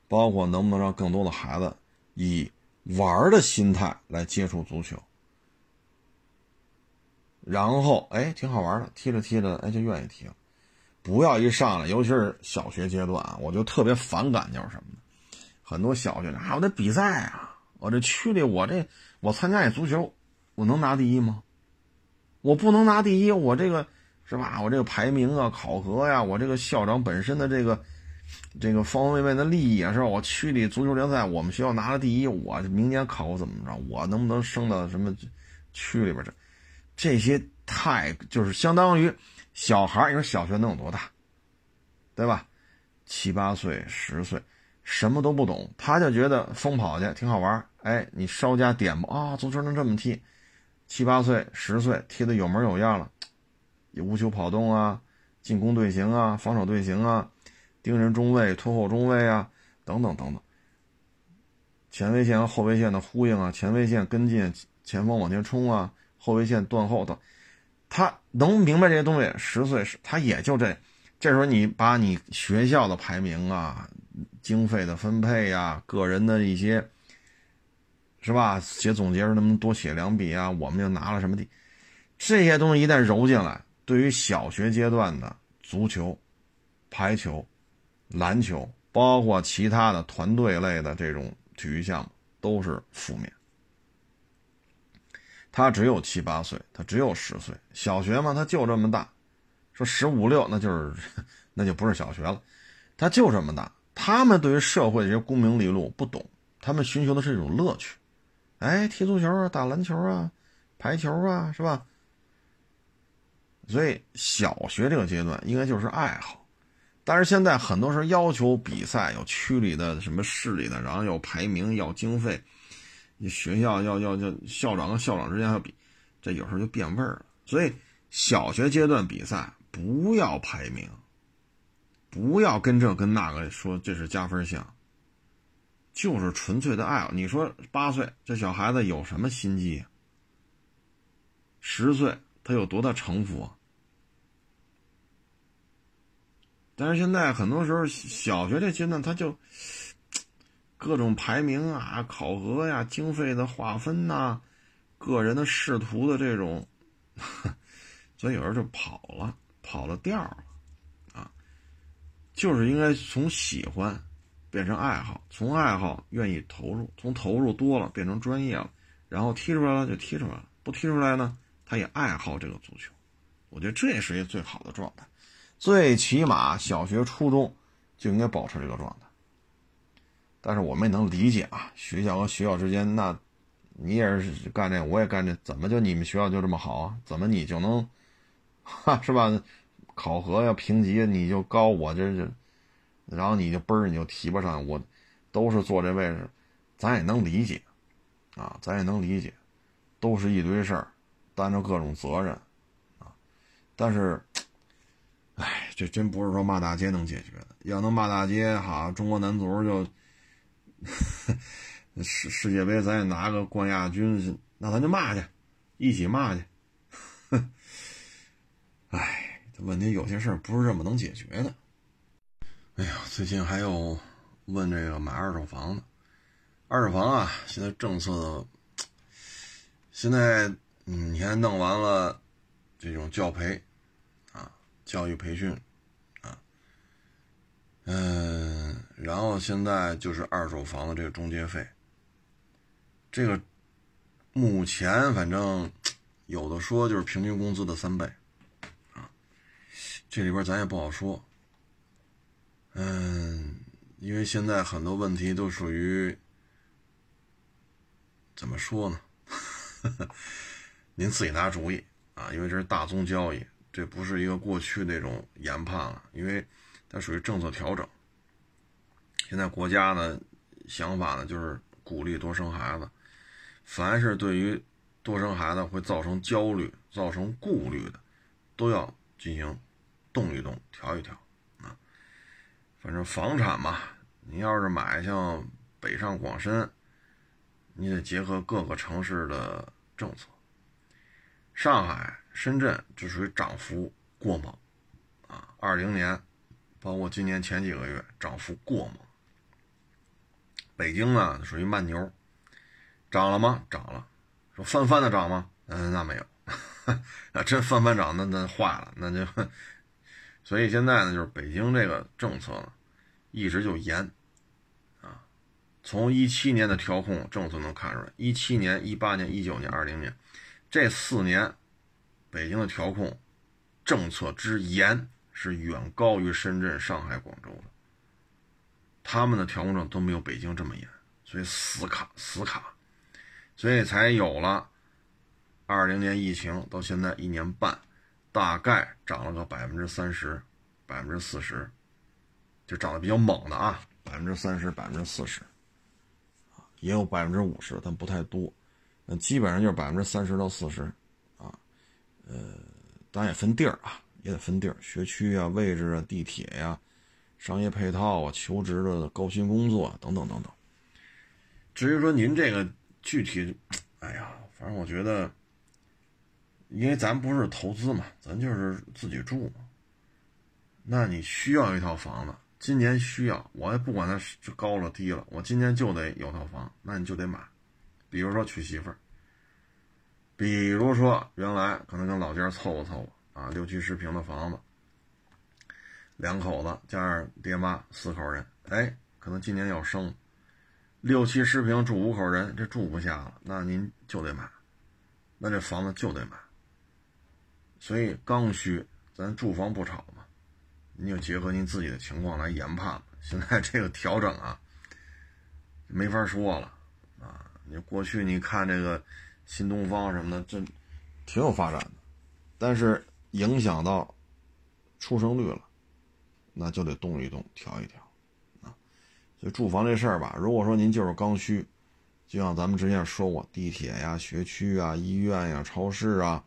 包括能不能让更多的孩子以玩的心态来接触足球，然后哎挺好玩的，踢着踢着哎就愿意踢了。不要一上来，尤其是小学阶段啊，我就特别反感就是什么呢？很多小学啊，我得比赛啊，我这区里我这我参加一足球，我能拿第一吗？我不能拿第一，我这个是吧？我这个排名啊，考核呀，我这个校长本身的这个。这个方方面面的利益啊，是吧？我区里足球联赛，我们学校拿了第一，我明年考怎么着？我能不能升到什么区里边去？这些太就是相当于小孩你说小学能有多大？对吧？七八岁、十岁，什么都不懂，他就觉得疯跑去挺好玩。哎，你稍加点拨啊，足球能这么踢？七八岁、十岁踢的有模有样了，有无球跑动啊，进攻队形啊，防守队形啊。盯人中卫、拖后中卫啊，等等等等。前卫线和后卫线的呼应啊，前卫线跟进，前锋往前冲啊，后卫线断后等，他能明白这些东西。十岁是，他也就这。这时候你把你学校的排名啊、经费的分配呀、个人的一些，是吧？写总结时能不能多写两笔啊？我们又拿了什么的？这些东西一旦揉进来，对于小学阶段的足球、排球。篮球，包括其他的团队类的这种体育项目，都是负面。他只有七八岁，他只有十岁，小学嘛，他就这么大。说十五六，那就是，(laughs) 那就不是小学了，他就这么大。他们对于社会这些功名利禄不懂，他们寻求的是一种乐趣。哎，踢足球啊，打篮球啊，排球啊，是吧？所以小学这个阶段应该就是爱好。但是现在很多时候要求比赛，有区里的、什么市里的，然后要排名、要经费，你学校要要要校长跟校长之间要比，这有时候就变味儿了。所以小学阶段比赛不要排名，不要跟这跟那个说这是加分项，就是纯粹的爱好。你说八岁这小孩子有什么心机？十岁他有多大城府啊？但是现在很多时候，小学这阶段他就各种排名啊、考核呀、经费的划分呐、个人的仕途的这种，(laughs) 所以有时候就跑了，跑了调了啊。就是应该从喜欢变成爱好，从爱好愿意投入，从投入多了变成专业了，然后踢出来了就踢出来了，不踢出来呢，他也爱好这个足球。我觉得这也是一个最好的状态。最起码小学、初中就应该保持这个状态。但是我们也能理解啊，学校和学校之间，那你也是干这，我也干这，怎么就你们学校就这么好啊？怎么你就能，哈，是吧？考核要评级你就高，我这这，然后你就嘣儿你就提不上，我都是坐这位置，咱也能理解，啊，咱也能理解，都是一堆事儿，担着各种责任，啊，但是。哎，这真不是说骂大街能解决的。要能骂大街，哈，中国男足就世世界杯，咱也拿个冠亚军，那咱就骂去，一起骂去。哎，问题有些事儿不是这么能解决的。哎呀，最近还有问这个买二手房的，二手房啊，现在政策，现在嗯，你看弄完了这种教培。教育培训，啊，嗯，然后现在就是二手房的这个中介费，这个目前反正 (tsk) 有的说就是平均工资的三倍，啊，这里边咱也不好说，嗯，因为现在很多问题都属于怎么说呢？(laughs) 您自己拿主意啊，因为这是大宗交易。这不是一个过去那种研判了，因为它属于政策调整。现在国家呢想法呢就是鼓励多生孩子，凡是对于多生孩子会造成焦虑、造成顾虑的，都要进行动一动、调一调啊。反正房产嘛，你要是买像北上广深，你得结合各个城市的政策。上海。深圳就属于涨幅过猛，啊，二零年，包括今年前几个月涨幅过猛。北京呢属于慢牛，涨了吗？涨了，说翻番的涨吗？嗯，那没有，(laughs) 那真翻番涨，那那坏了，那就，所以现在呢，就是北京这个政策呢，一直就严，啊，从一七年的调控政策能看出来，一七年、一八年、一九年、二零年这四年。北京的调控政策之严是远高于深圳、上海、广州的，他们的调控政策都没有北京这么严，所以死卡死卡，所以才有了二零年疫情到现在一年半，大概涨了个百分之三十、百分之四十，就涨得比较猛的啊，百分之三十、百分之四十，也有百分之五十，但不太多，那基本上就是百分之三十到四十。呃，当然也分地儿啊，也得分地儿，学区啊、位置啊、地铁呀、商业配套啊、求职的高薪工作等等等等。至于说您这个具体，哎呀，反正我觉得，因为咱不是投资嘛，咱就是自己住嘛。那你需要一套房子，今年需要，我也不管它是高了低了，我今年就得有套房，那你就得买。比如说娶媳妇儿。比如说，原来可能跟老家凑合凑合啊，六七十平的房子，两口子加上爹妈四口人，哎，可能今年要生，六七十平住五口人，这住不下了，那您就得买，那这房子就得买。所以刚需，咱住房不炒嘛，您就结合您自己的情况来研判现在这个调整啊，没法说了啊。你过去你看这个新东方什么的，这挺有发展的，但是影响到出生率了，那就得动一动，调一调啊。所以住房这事儿吧，如果说您就是刚需，就像咱们之前说过，地铁呀、学区啊、医院呀、超市啊、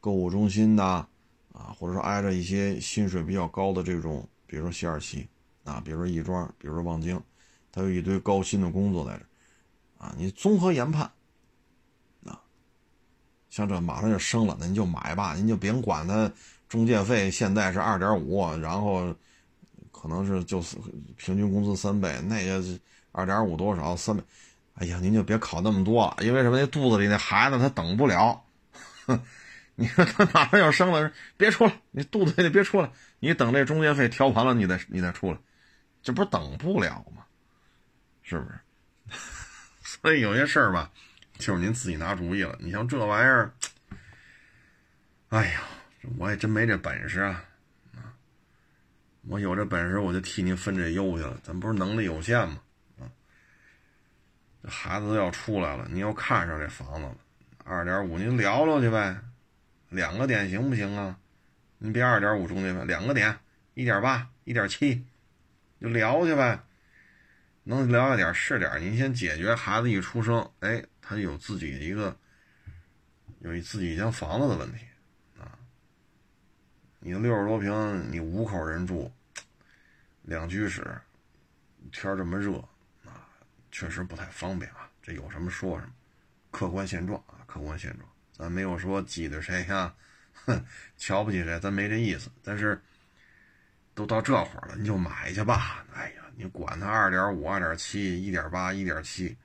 购物中心呐。啊，或者说挨着一些薪水比较高的这种，比如说西二旗，啊，比如说亦庄，比如说望京，它有一堆高薪的工作在这，啊，你综合研判，像这马上就升了，那您就买吧，您就别管它中介费现在是二点五，然后可能是就是平均工资三倍，那个二点五多少三倍，哎呀，您就别考那么多了，因为什么？那肚子里那孩子他等不了。(laughs) 你说他马上要生了，别出来！你肚子里别出来！你等这中介费调完了，你再你再出来，这不是等不了吗？是不是？(laughs) 所以有些事儿吧，就是您自己拿主意了。你像这玩意儿，哎呀，我也真没这本事啊！啊，我有这本事，我就替您分这忧去了。咱不是能力有限吗？啊，这孩子都要出来了，您又看上这房子了，二点五，您聊聊去呗。两个点行不行啊？你别二点五中介费，两个点，一点八、一点七，就聊去呗。能聊一点是点。您先解决孩子一出生，哎，他就有自己的一个，有一自己一间房子的问题啊。你六十多平，你五口人住，两居室，天这么热啊，确实不太方便啊。这有什么说什么，客观现状啊，客观现状。咱没有说挤兑谁呀，哼，瞧不起谁，咱没这意思。但是都到这会儿了，你就买去吧。哎呀，你管他二点五、二点七、一点八、一点七，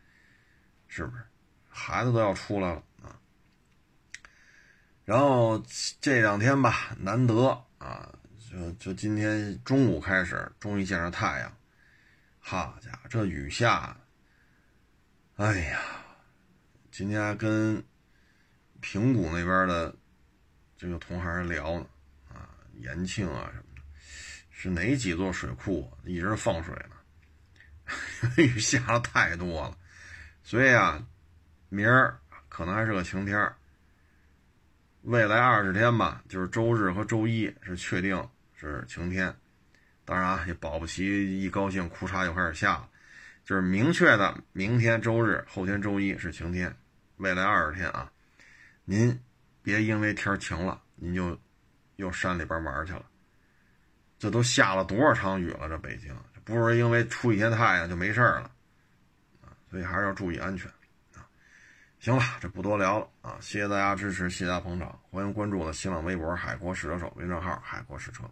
是不是？孩子都要出来了啊。然后这两天吧，难得啊，就就今天中午开始，终于见着太阳。好家伙，这雨下，哎呀，今天还跟。平谷那边的这个同行聊呢，啊，延庆啊什么，是哪几座水库一直放水呢？(laughs) 雨下的太多了，所以啊，明儿可能还是个晴天未来二十天吧，就是周日和周一是确定是晴天。当然啊，也保不齐一高兴，裤衩就开始下了。就是明确的，明天周日，后天周一是晴天。未来二十天啊。您别因为天晴了，您就又山里边玩去了。这都下了多少场雨了？这北京不是因为出一天太阳就没事了！所以还是要注意安全啊！行了，这不多聊了啊！谢谢大家支持，谢谢大家捧场，欢迎关注我的新浪微博“海阔试车手”微信号“海阔试车”。